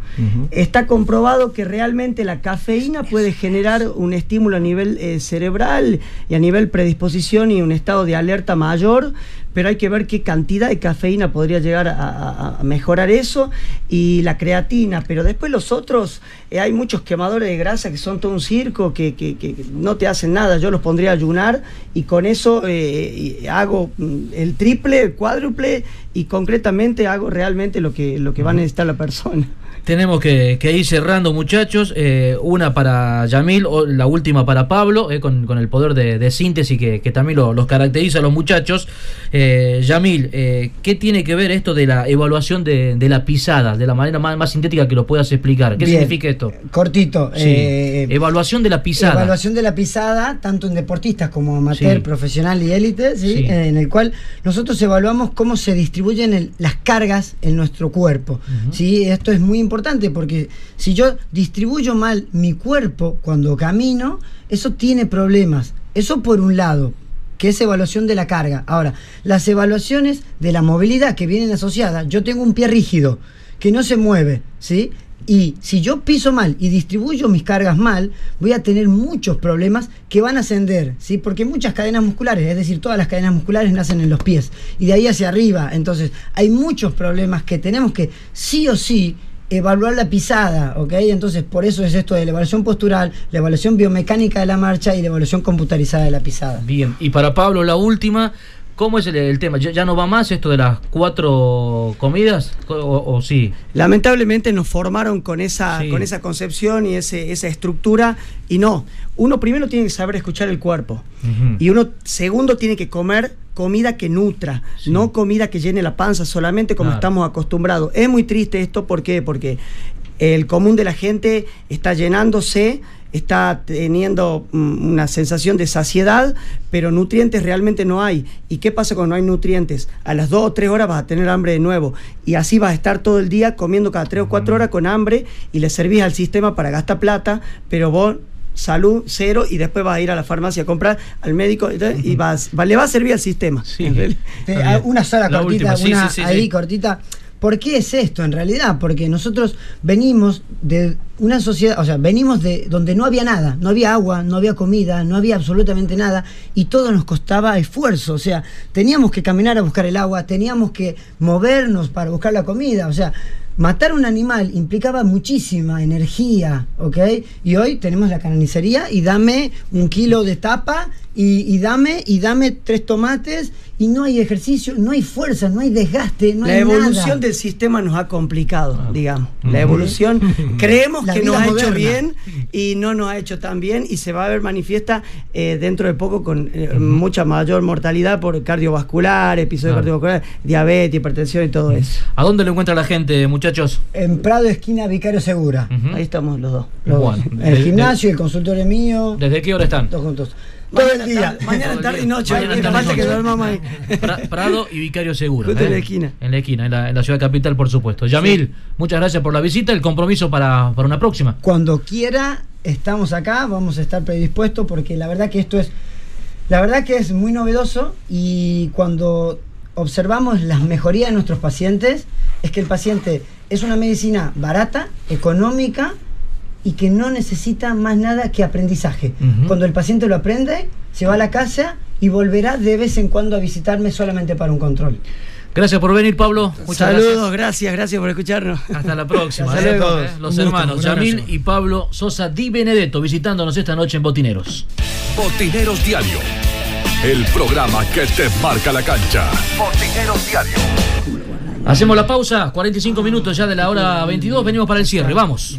Está comprobado que realmente la cafeína puede generar un estímulo a nivel eh, cerebral y a nivel predisposición y un estado de alerta mayor pero hay que ver qué cantidad de cafeína podría llegar a, mejorar eso y la creatina, pero después los otros, eh, hay muchos quemadores de grasa que son todo un circo, que, no te hacen nada, yo los pondría a ayunar y con eso eh, hago mm, el triple, el cuádruple y concretamente hago realmente lo que, lo que va a necesitar la persona. Tenemos que, ir cerrando, muchachos. Eh, una para Yamil, o la última para Pablo, eh, con, el poder de, síntesis que, también los caracteriza a los muchachos. Eh, Yamil, eh, ¿qué tiene que ver esto de la evaluación de, la pisada, de la manera más, sintética que lo puedas explicar? ¿Qué significa esto? Cortito. evaluación de la pisada. Evaluación de la pisada, tanto en deportistas como amateur, profesional y élite, en el cual nosotros evaluamos cómo se distribuyen las cargas en nuestro cuerpo. ¿sí? Esto es muy importante importante porque si yo distribuyo mal mi cuerpo cuando camino, eso tiene problemas. Eso por un lado, que es evaluación de la carga. Ahora, las evaluaciones de la movilidad que vienen asociadas, yo tengo un pie rígido que no se mueve, ¿sí? Y si yo piso mal y distribuyo mis cargas mal, voy a tener muchos problemas que van a ascender, ¿sí? Porque muchas cadenas musculares, es decir, todas las cadenas musculares nacen en los pies y de ahí hacia arriba. Entonces, hay muchos problemas que tenemos que sí o sí evaluar la pisada, ¿ok? Entonces, por eso es esto de la evaluación postural, la evaluación biomecánica de la marcha y la evaluación computarizada de la pisada. Bien, y para Pablo, la última, ¿Cómo es el, tema? ¿Ya, no va más esto de las cuatro comidas? ¿O, sí? Lamentablemente nos formaron con esa, con esa concepción y ese, esa estructura y no. Uno primero tiene que saber escuchar el cuerpo y uno segundo tiene que comer comida que nutra, no comida que llene la panza solamente como estamos acostumbrados. Es muy triste esto, ¿por qué? Porque el común de la gente está llenándose está teniendo mm, una sensación de saciedad, pero nutrientes realmente no hay. ¿Y qué pasa cuando no hay nutrientes? A las dos o tres horas vas a tener hambre de nuevo. Y así vas a estar todo el día comiendo cada tres o cuatro horas con hambre y le servís al sistema para gastar plata, pero vos salud cero y después vas a ir a la farmacia a comprar al médico y vas, le va a servir al sistema. una sola cortita, una ahí cortita. ¿Por qué es esto en realidad? Porque nosotros venimos de una sociedad, o sea, venimos de donde no había nada, no había agua, no había comida, no había absolutamente nada y todo nos costaba esfuerzo, o sea, teníamos que caminar a buscar el agua, teníamos que movernos para buscar la comida, o sea, matar un animal implicaba muchísima energía, ¿ok? Y hoy tenemos la carnicería y dame un kilo de tapa y, dame y dame tres tomates y no hay ejercicio, no hay fuerza, no hay desgaste, no la evolución del sistema nos ha complicado, ah. digamos. La evolución creemos que nos ha hecho bien y no nos ha hecho tan bien y se va a ver manifiesta eh, dentro de poco con eh, mucha mayor mortalidad por cardiovascular, episodios cardiovasculares, diabetes, hipertensión y todo eso. ¿A dónde lo encuentra la gente, muchachos? En Prado, esquina Vicario Segura. Ahí estamos los dos. el gimnasio, el consultorio mío. ¿Desde qué hora están? Todos juntos. Todo el día. Mañana, tarde y noche. falta que duermamos ahí. Prado y Vicario Seguro. en la ¿eh? esquina. En la esquina, en la, ciudad capital, por supuesto. Yamil, muchas gracias por la visita. El compromiso para, para una próxima. Cuando quiera, estamos acá. Vamos a estar predispuestos porque la verdad que esto es. La verdad que es muy novedoso y cuando observamos las mejorías de nuestros pacientes, es que el paciente es una medicina barata, económica y que no necesita más nada que aprendizaje. Cuando el paciente lo aprende, se va a la casa y volverá de vez en cuando a visitarme solamente para un control. Gracias por venir, Pablo. Muchas Saludos, gracias. gracias, por escucharnos. Hasta la próxima. ¿eh? Los hermanos Yamil y Pablo Sosa Di Benedetto visitándonos esta noche en Botineros. Botineros Diario, el programa que te marca la cancha. Botineros Diario. Hacemos la pausa, 45 minutos ya de la hora 22, venimos para el cierre, vamos.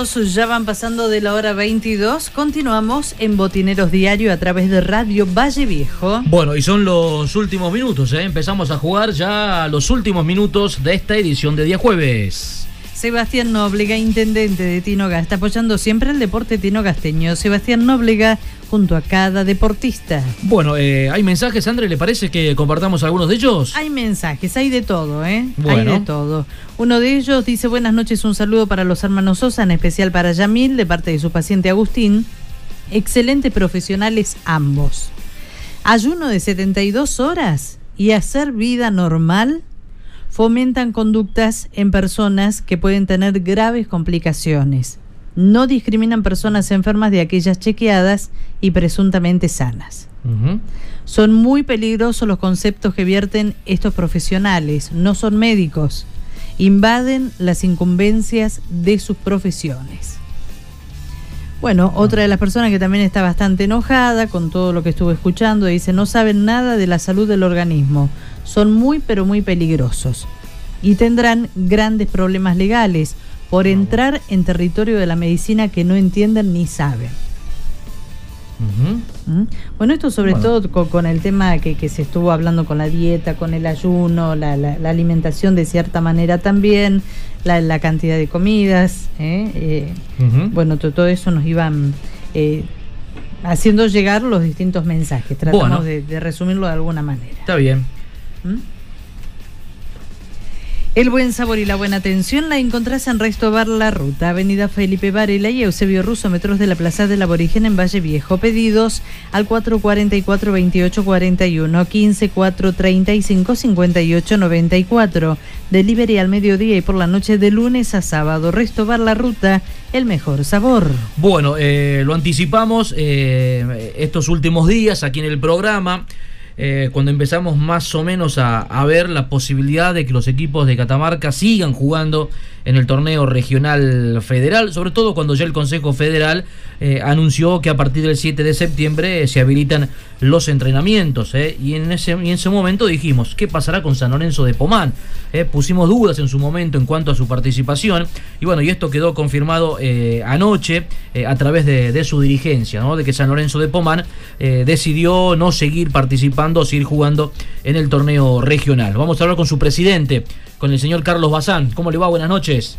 Ya van pasando de la hora 22. Continuamos en Botineros Diario a través de Radio Valle Viejo. Bueno, y son los últimos minutos, ¿eh? empezamos a jugar ya los últimos minutos de esta edición de día jueves. Sebastián Nóblega, intendente de Tinoga, está apoyando siempre el deporte tinogasteño. Sebastián Nóblega, junto a cada deportista. Bueno, eh, hay mensajes, André, ¿le parece que compartamos algunos de ellos? Hay mensajes, hay de todo, ¿eh? Hay Bueno. de todo. Uno de ellos dice, buenas noches, un saludo para los hermanos Sosa, en especial para Yamil, de parte de su paciente Agustín. Excelentes profesionales ambos. Ayuno de 72 horas y hacer vida normal fomentan conductas en personas que pueden tener graves complicaciones. No discriminan personas enfermas de aquellas chequeadas y presuntamente sanas. Son muy peligrosos los conceptos que vierten estos profesionales, no son médicos. Invaden las incumbencias de sus profesiones. Bueno, otra de las personas que también está bastante enojada con todo lo que estuvo escuchando dice, no saben nada de la salud del organismo, son muy pero muy peligrosos y tendrán grandes problemas legales por entrar en territorio de la medicina que no entienden ni saben. ¿Mm? Bueno, esto sobre Bueno. todo con, con el tema que, que se estuvo hablando con la dieta, con el ayuno, la, la- la alimentación de cierta manera también, la, la cantidad de comidas. ¿eh? Eh. Bueno, to- todo eso nos iban eh, haciendo llegar los distintos mensajes. Tratamos Bueno. de, de resumirlo de alguna manera. Está bien. ¿Mm? El buen sabor y la buena atención la encontrás en Resto Bar La Ruta, Avenida Felipe Varela y Eusebio Russo, metros de la Plaza del Aborigen en Valle Viejo. Pedidos al 444-2841, 15435-5894. Delivery al mediodía y por la noche de lunes a sábado. Resto Bar La Ruta, el mejor sabor. Bueno, eh, lo anticipamos eh, estos últimos días aquí en el programa, eh, cuando empezamos más o menos a, a ver la posibilidad de que los equipos de Catamarca sigan jugando en el torneo regional federal, sobre todo cuando ya el Consejo Federal eh, anunció que a partir del 7 de septiembre eh, se habilitan los entrenamientos. eh, y, en ese, y en ese momento dijimos, ¿qué pasará con San Lorenzo de Pomán? Pusimos dudas en su momento en cuanto a su participación. Y bueno, y esto quedó confirmado anoche a través de, de su dirigencia, ¿no? de que San Lorenzo de Pomán decidió no seguir participando, seguir jugando en el torneo regional. Vamos a hablar con su presidente, con el señor Carlos Bazán. ¿Cómo le va? Buenas noches.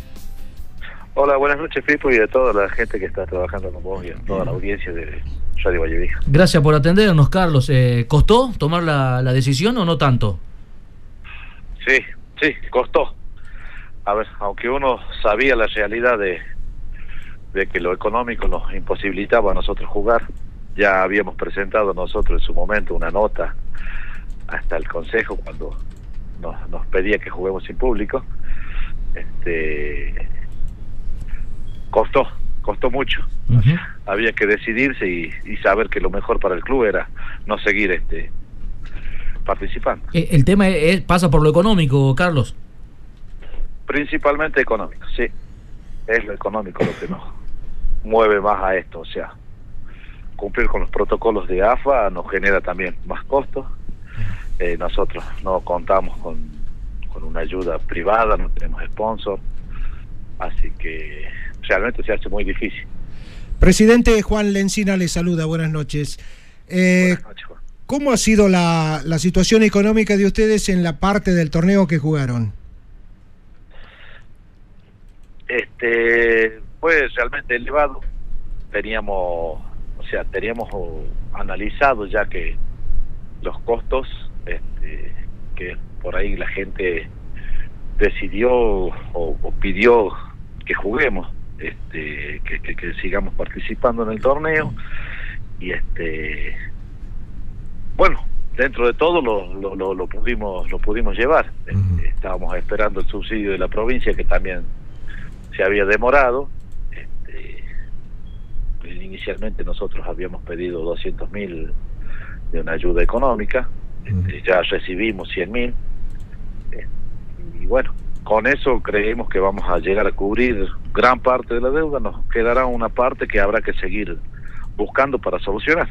Hola, buenas noches, Pipo, y a toda la gente que está trabajando con vos y a toda la audiencia de Radio Valle Vieja. Gracias por atendernos, Carlos. Eh, ¿Costó tomar la, la decisión o no tanto? Sí, sí, costó. A ver, aunque uno sabía la realidad de, de que lo económico nos imposibilitaba a nosotros jugar, ya habíamos presentado nosotros en su momento una nota hasta el Consejo cuando nos, nos pedía que juguemos sin público. Este, costó, costó mucho. Había que decidirse y, y saber que lo mejor para el club era no seguir este participando. Eh, el tema es- pasa por lo económico, Carlos. Principalmente económico, sí. Es lo económico lo que nos mueve más a esto. O sea, cumplir con los protocolos de AFA nos genera también más costos. Eh, nosotros no contamos con, con una ayuda privada, no tenemos sponsor. Así que realmente se hace muy difícil. Presidente Juan Lencina le saluda, buenas noches. Eh, ¿Cómo ha sido la, la situación económica de ustedes en la parte del torneo que jugaron? Este fue realmente elevado. Teníamos, o sea, teníamos analizado ya que los costos, este, que por ahí la gente decidió o, o pidió que juguemos, este, que, que- que sigamos participando en el torneo y este, bueno, dentro de todo lo, lo, lo, lo pudimos lo pudimos llevar. Este, estábamos esperando el subsidio de la provincia que también se había demorado. Este, inicialmente nosotros habíamos pedido 200 mil de una ayuda económica, este, ya recibimos 100 mil. y bueno, con eso creemos que vamos a llegar a cubrir gran parte de la deuda, nos quedará una parte que habrá que seguir buscando para solucionar.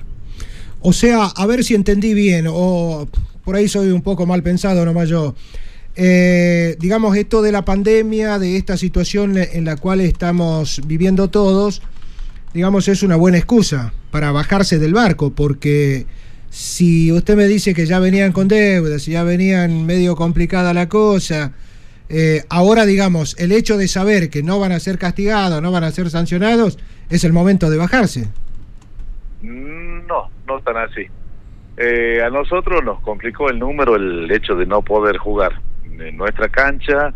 O sea, a ver si entendí bien, o por ahí soy un poco mal pensado nomás yo. Eh, digamos, esto de la pandemia, de esta situación en la cual estamos viviendo todos, digamos, es una buena excusa para bajarse del barco, porque si usted me dice que ya venían con deudas, si ya venían medio complicada la cosa, Eh, ahora, digamos, el hecho de saber que no van a ser castigados, no van a ser sancionados, es el momento de bajarse. No, no tan así. Eh, a nosotros nos complicó el número el hecho de no poder jugar en nuestra cancha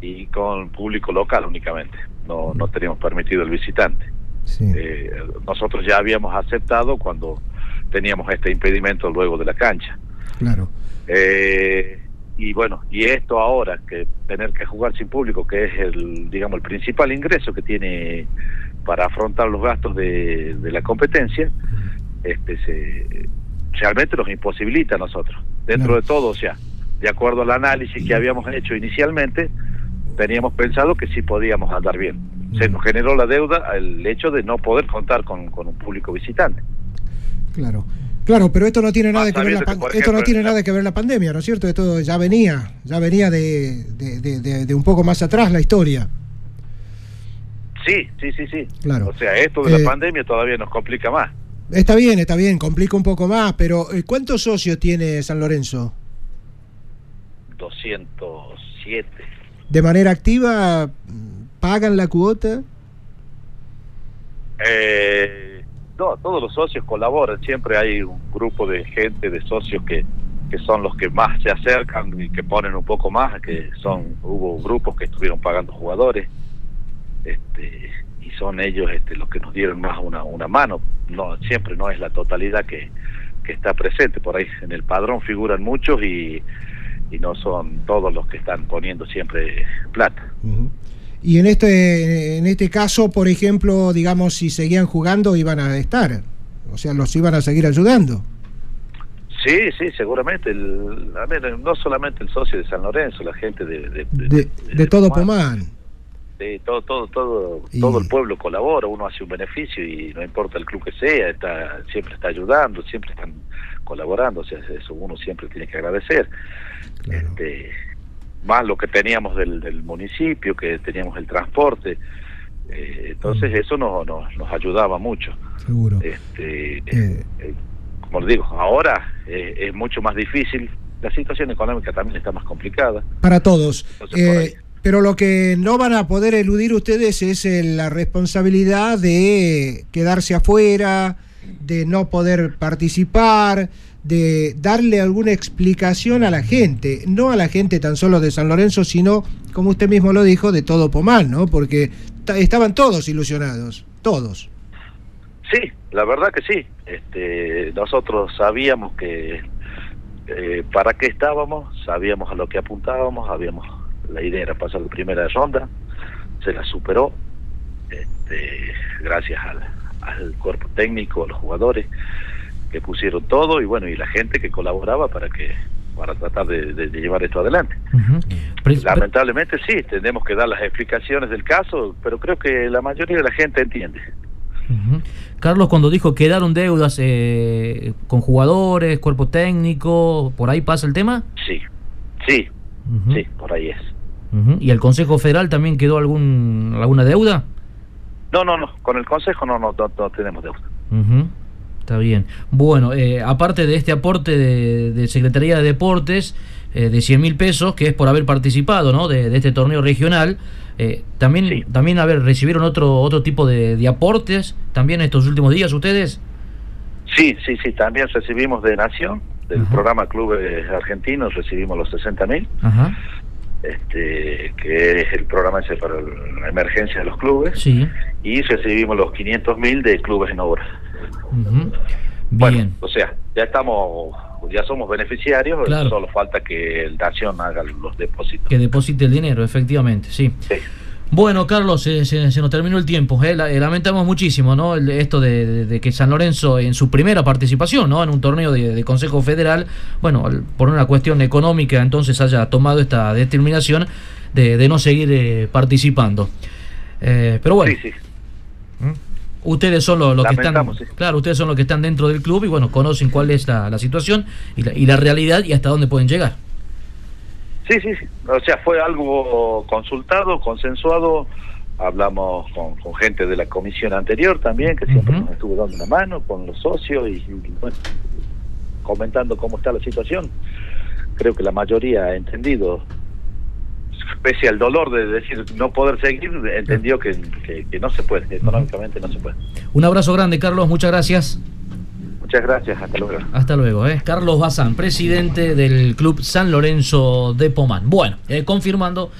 y con público local únicamente. No, no teníamos permitido el visitante. Eh, nosotros ya habíamos aceptado cuando teníamos este impedimento luego de la cancha. Claro. Eh, y bueno, y esto ahora, que tener que jugar sin público, que es el, digamos, el principal ingreso que tiene para afrontar los gastos de, de la competencia, este se, realmente nos imposibilita a nosotros. Dentro de todo, o sea, de acuerdo al análisis que habíamos hecho inicialmente, teníamos pensado que sí podíamos andar bien. Se nos generó la deuda el hecho de no poder contar con, con un público visitante. Claro. Claro, pero esto no tiene nada que ver la que, esto no tiene nada que ver la pandemia, ¿no es cierto? Esto ya venía, ya venía de, de- de- un poco más atrás la historia. Sí, sí, sí, sí. Claro. O sea, esto de Eh, la pandemia todavía nos complica más. Está bien, está bien, complica un poco más, pero eh, ¿cuántos socios tiene San Lorenzo? 207. ¿De manera activa pagan la cuota? Eh, no, todos los socios colaboran, siempre hay un grupo de gente, de socios que, que son los que más se acercan y que ponen un poco más, que son, hubo grupos que estuvieron pagando jugadores, este, y son ellos este, los que nos dieron más una, una mano, no, siempre no es la totalidad que, que está presente, por ahí en el padrón figuran muchos y, y no son todos los que están poniendo siempre plata. Y en este, en este caso, por ejemplo, digamos, si seguían jugando, iban a estar. O sea, los iban a seguir ayudando. Sí, sí, seguramente. El, a ver, no solamente el socio de San Lorenzo, la gente de, de, de- De, de todo Pomán. De todo, todo, todo, Y- todo el pueblo colabora, uno hace un beneficio y no importa el club que sea, está, siempre está ayudando, siempre están colaborando, o sea, eso uno siempre tiene que agradecer. Este, más lo que teníamos del, del municipio, que teníamos el transporte, eh, entonces eso nos, nos, nos ayudaba mucho. Seguro. Este, eh, como le digo, ahora eh, es mucho más difícil, la situación económica también está más complicada. Para todos. Entonces, Eh, pero lo que no van a poder eludir ustedes es eh, la responsabilidad de quedarse afuera, de no poder participar, de darle alguna explicación a la gente, no a la gente tan solo de San Lorenzo, sino, como usted mismo lo dijo, de todo Pomán, ¿no? Porque ta- estaban todos ilusionados, todos. Sí, la verdad que sí. Este, nosotros sabíamos que eh, para qué estábamos, sabíamos a lo que apuntábamos, sabíamos la idea era pasar la primera ronda, se la superó, este, gracias al, al cuerpo técnico, a los jugadores que pusieron todo y bueno y la gente que colaboraba para que para tratar de, de- de llevar esto adelante. Lamentablemente sí, tenemos que dar las explicaciones del caso, pero creo que la mayoría de la gente entiende. Carlos, cuando dijo quedaron deudas eh, con jugadores, cuerpo técnico, ¿por ahí pasa el tema? Sí, sí, sí, por ahí es. ¿Y el Consejo Federal también quedó algún alguna deuda? No, no, no, con el Consejo no, no, no, no tenemos deuda. Está bien. Bueno, eh, aparte de este aporte de, de Secretaría de Deportes eh, de 100 mil pesos, que es por haber participado ¿no? de, de este torneo regional, eh, también, también a ver, recibieron otro, otro tipo de, de aportes también estos últimos días ustedes. Sí, sí, sí, también recibimos de Nación, del programa Clubes Argentinos, recibimos los 60 mil, Ajá. Este, que es el programa ese para la emergencia de los clubes, Sí. y recibimos los 500 mil de Clubes en Obra. Bueno, o sea, ya estamos, ya somos beneficiarios, Claro. solo falta que el Nación haga los depósitos. Que deposite el dinero, efectivamente, sí. Bueno, Carlos, se, se- se nos terminó el tiempo. eh. Eh, lamentamos muchísimo, ¿no? El- esto de, de- de que San Lorenzo, en su primera participación, ¿no? En un torneo de, de Consejo Federal, bueno, por una cuestión económica, entonces haya tomado esta determinación de, de no seguir eh, participando. Eh, pero bueno. Ustedes son los, los que están, sí. claro, ustedes son los que están dentro del club y bueno, conocen cuál es la, la situación y la, y la realidad y hasta dónde pueden llegar. Sí, sí, sí. O sea, fue algo consultado, consensuado. Hablamos con, con gente de la comisión anterior también, que siempre nos estuvo dando una mano, con los socios y, y, bueno, comentando cómo está la situación. Creo que la mayoría ha entendido pese al dolor de decir no poder seguir, entendió que, que- que no se puede, económicamente no se puede. Un abrazo grande, Carlos, muchas gracias. Muchas gracias, hasta luego. Hasta luego, ¿eh? Carlos Bazán, presidente del Club San Lorenzo de Pomán. Bueno, eh, confirmando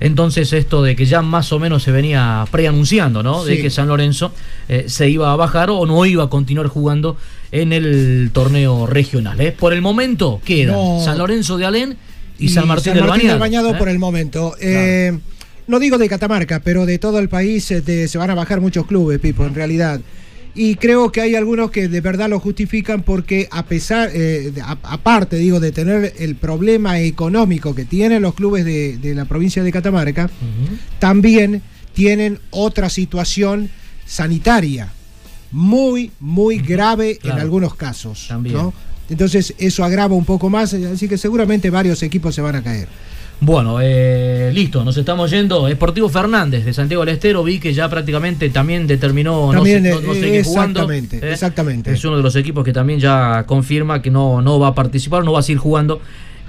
entonces esto de que ya más o menos se venía preanunciando, ¿no? De que San Lorenzo eh, se iba a bajar o no iba a continuar jugando en el torneo regional. ¿eh? Por el momento queda No. San Lorenzo de Alén y, San Martín, del Bañado. Bañado ¿eh? por el momento. Eh, no digo de Catamarca, pero de todo el país eh, de- se van a bajar muchos clubes, Pipo, en realidad. Y creo que hay algunos que de verdad lo justifican porque a pesar, eh, a- aparte digo, de tener el problema económico que tienen los clubes de, de la provincia de Catamarca, también tienen otra situación sanitaria muy, muy grave Claro. en algunos casos. También. ¿no? Entonces eso agrava un poco más, así que seguramente varios equipos se van a caer. Bueno, eh, listo, nos estamos yendo. Esportivo Fernández de Santiago del Estero, vi que ya prácticamente también determinó También, no, sé- no- no seguir jugando. exactamente, ¿eh? exactamente. Es uno de los equipos que también ya confirma que no, no va a participar, no va a seguir jugando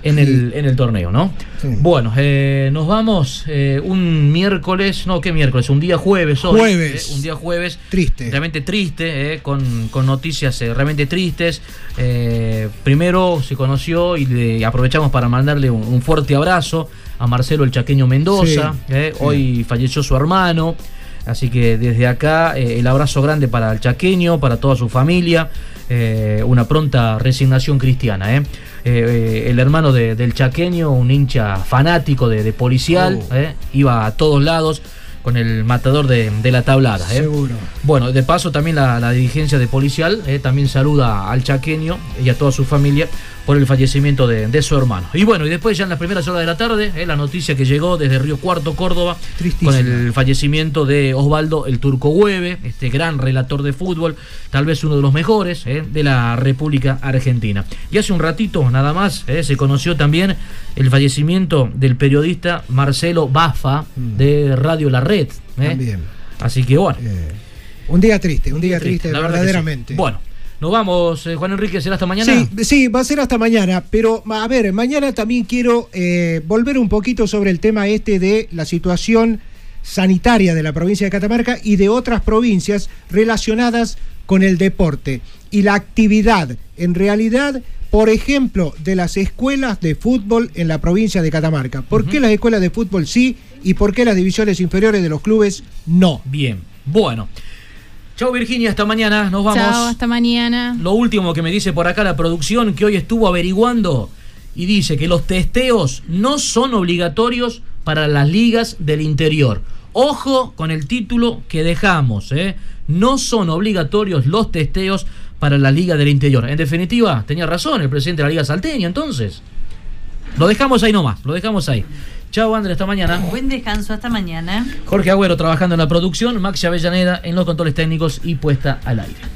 en, el, en el torneo, ¿no? Bueno, eh, nos vamos eh, un miércoles, no, ¿qué miércoles? Un día jueves hoy. Jueves. eh, un día jueves. Triste. Realmente triste, eh, con, con noticias realmente tristes. Primero se conoció y le aprovechamos para mandarle un, un fuerte abrazo a Marcelo el Chaqueño Mendoza. Sí. Hoy falleció su hermano. Así que desde acá eh, el abrazo grande para el chaqueño, para toda su familia, eh, una pronta resignación cristiana. ¿eh? Eh, eh, el hermano de- del chaqueño, un hincha fanático de, de policial, Oh. ¿eh? iba a todos lados con el matador de, de la tablada. ¿eh? Seguro. Bueno, de paso también la, la dirigencia de policial eh, también saluda al chaqueño y a toda su familia por el fallecimiento de, de su hermano. Y bueno, y después ya en las primeras horas de la tarde, eh, la noticia que llegó desde Río Cuarto, Córdoba, con el fallecimiento de Osvaldo el Turco Hueve, este gran relator de fútbol, tal vez uno de los mejores eh, de la República Argentina. Y hace un ratito nada más eh, se conoció también el fallecimiento del periodista Marcelo Bafa de Radio La Red. eh. También. Así que bueno. Un día triste, un día triste, sí. verdaderamente. Bueno, nos vamos, eh, Juan Enrique, será hasta mañana. Sí, sí, va a ser hasta mañana, pero a ver, mañana también quiero eh, volver un poquito sobre el tema este de la situación sanitaria de la provincia de Catamarca y de otras provincias relacionadas con el deporte y la actividad, en realidad, por ejemplo, de las escuelas de fútbol en la provincia de Catamarca. ¿Por qué las escuelas de fútbol sí y por qué las divisiones inferiores de los clubes no? Bien, bueno. Chao Virginia, hasta mañana, nos vamos. Chao, hasta mañana. Lo último que me dice por acá la producción que hoy estuvo averiguando y dice que los testeos no son obligatorios para las ligas del interior. Ojo con el título que dejamos, ¿eh? No son obligatorios los testeos para la liga del interior. En definitiva, tenía razón el presidente de la liga salteña, entonces. Lo dejamos ahí nomás, lo dejamos ahí. Chao Andrés, hasta mañana. Buen descanso, hasta mañana. Jorge Agüero trabajando en la producción, Maxi Avellaneda en los controles técnicos y puesta al aire.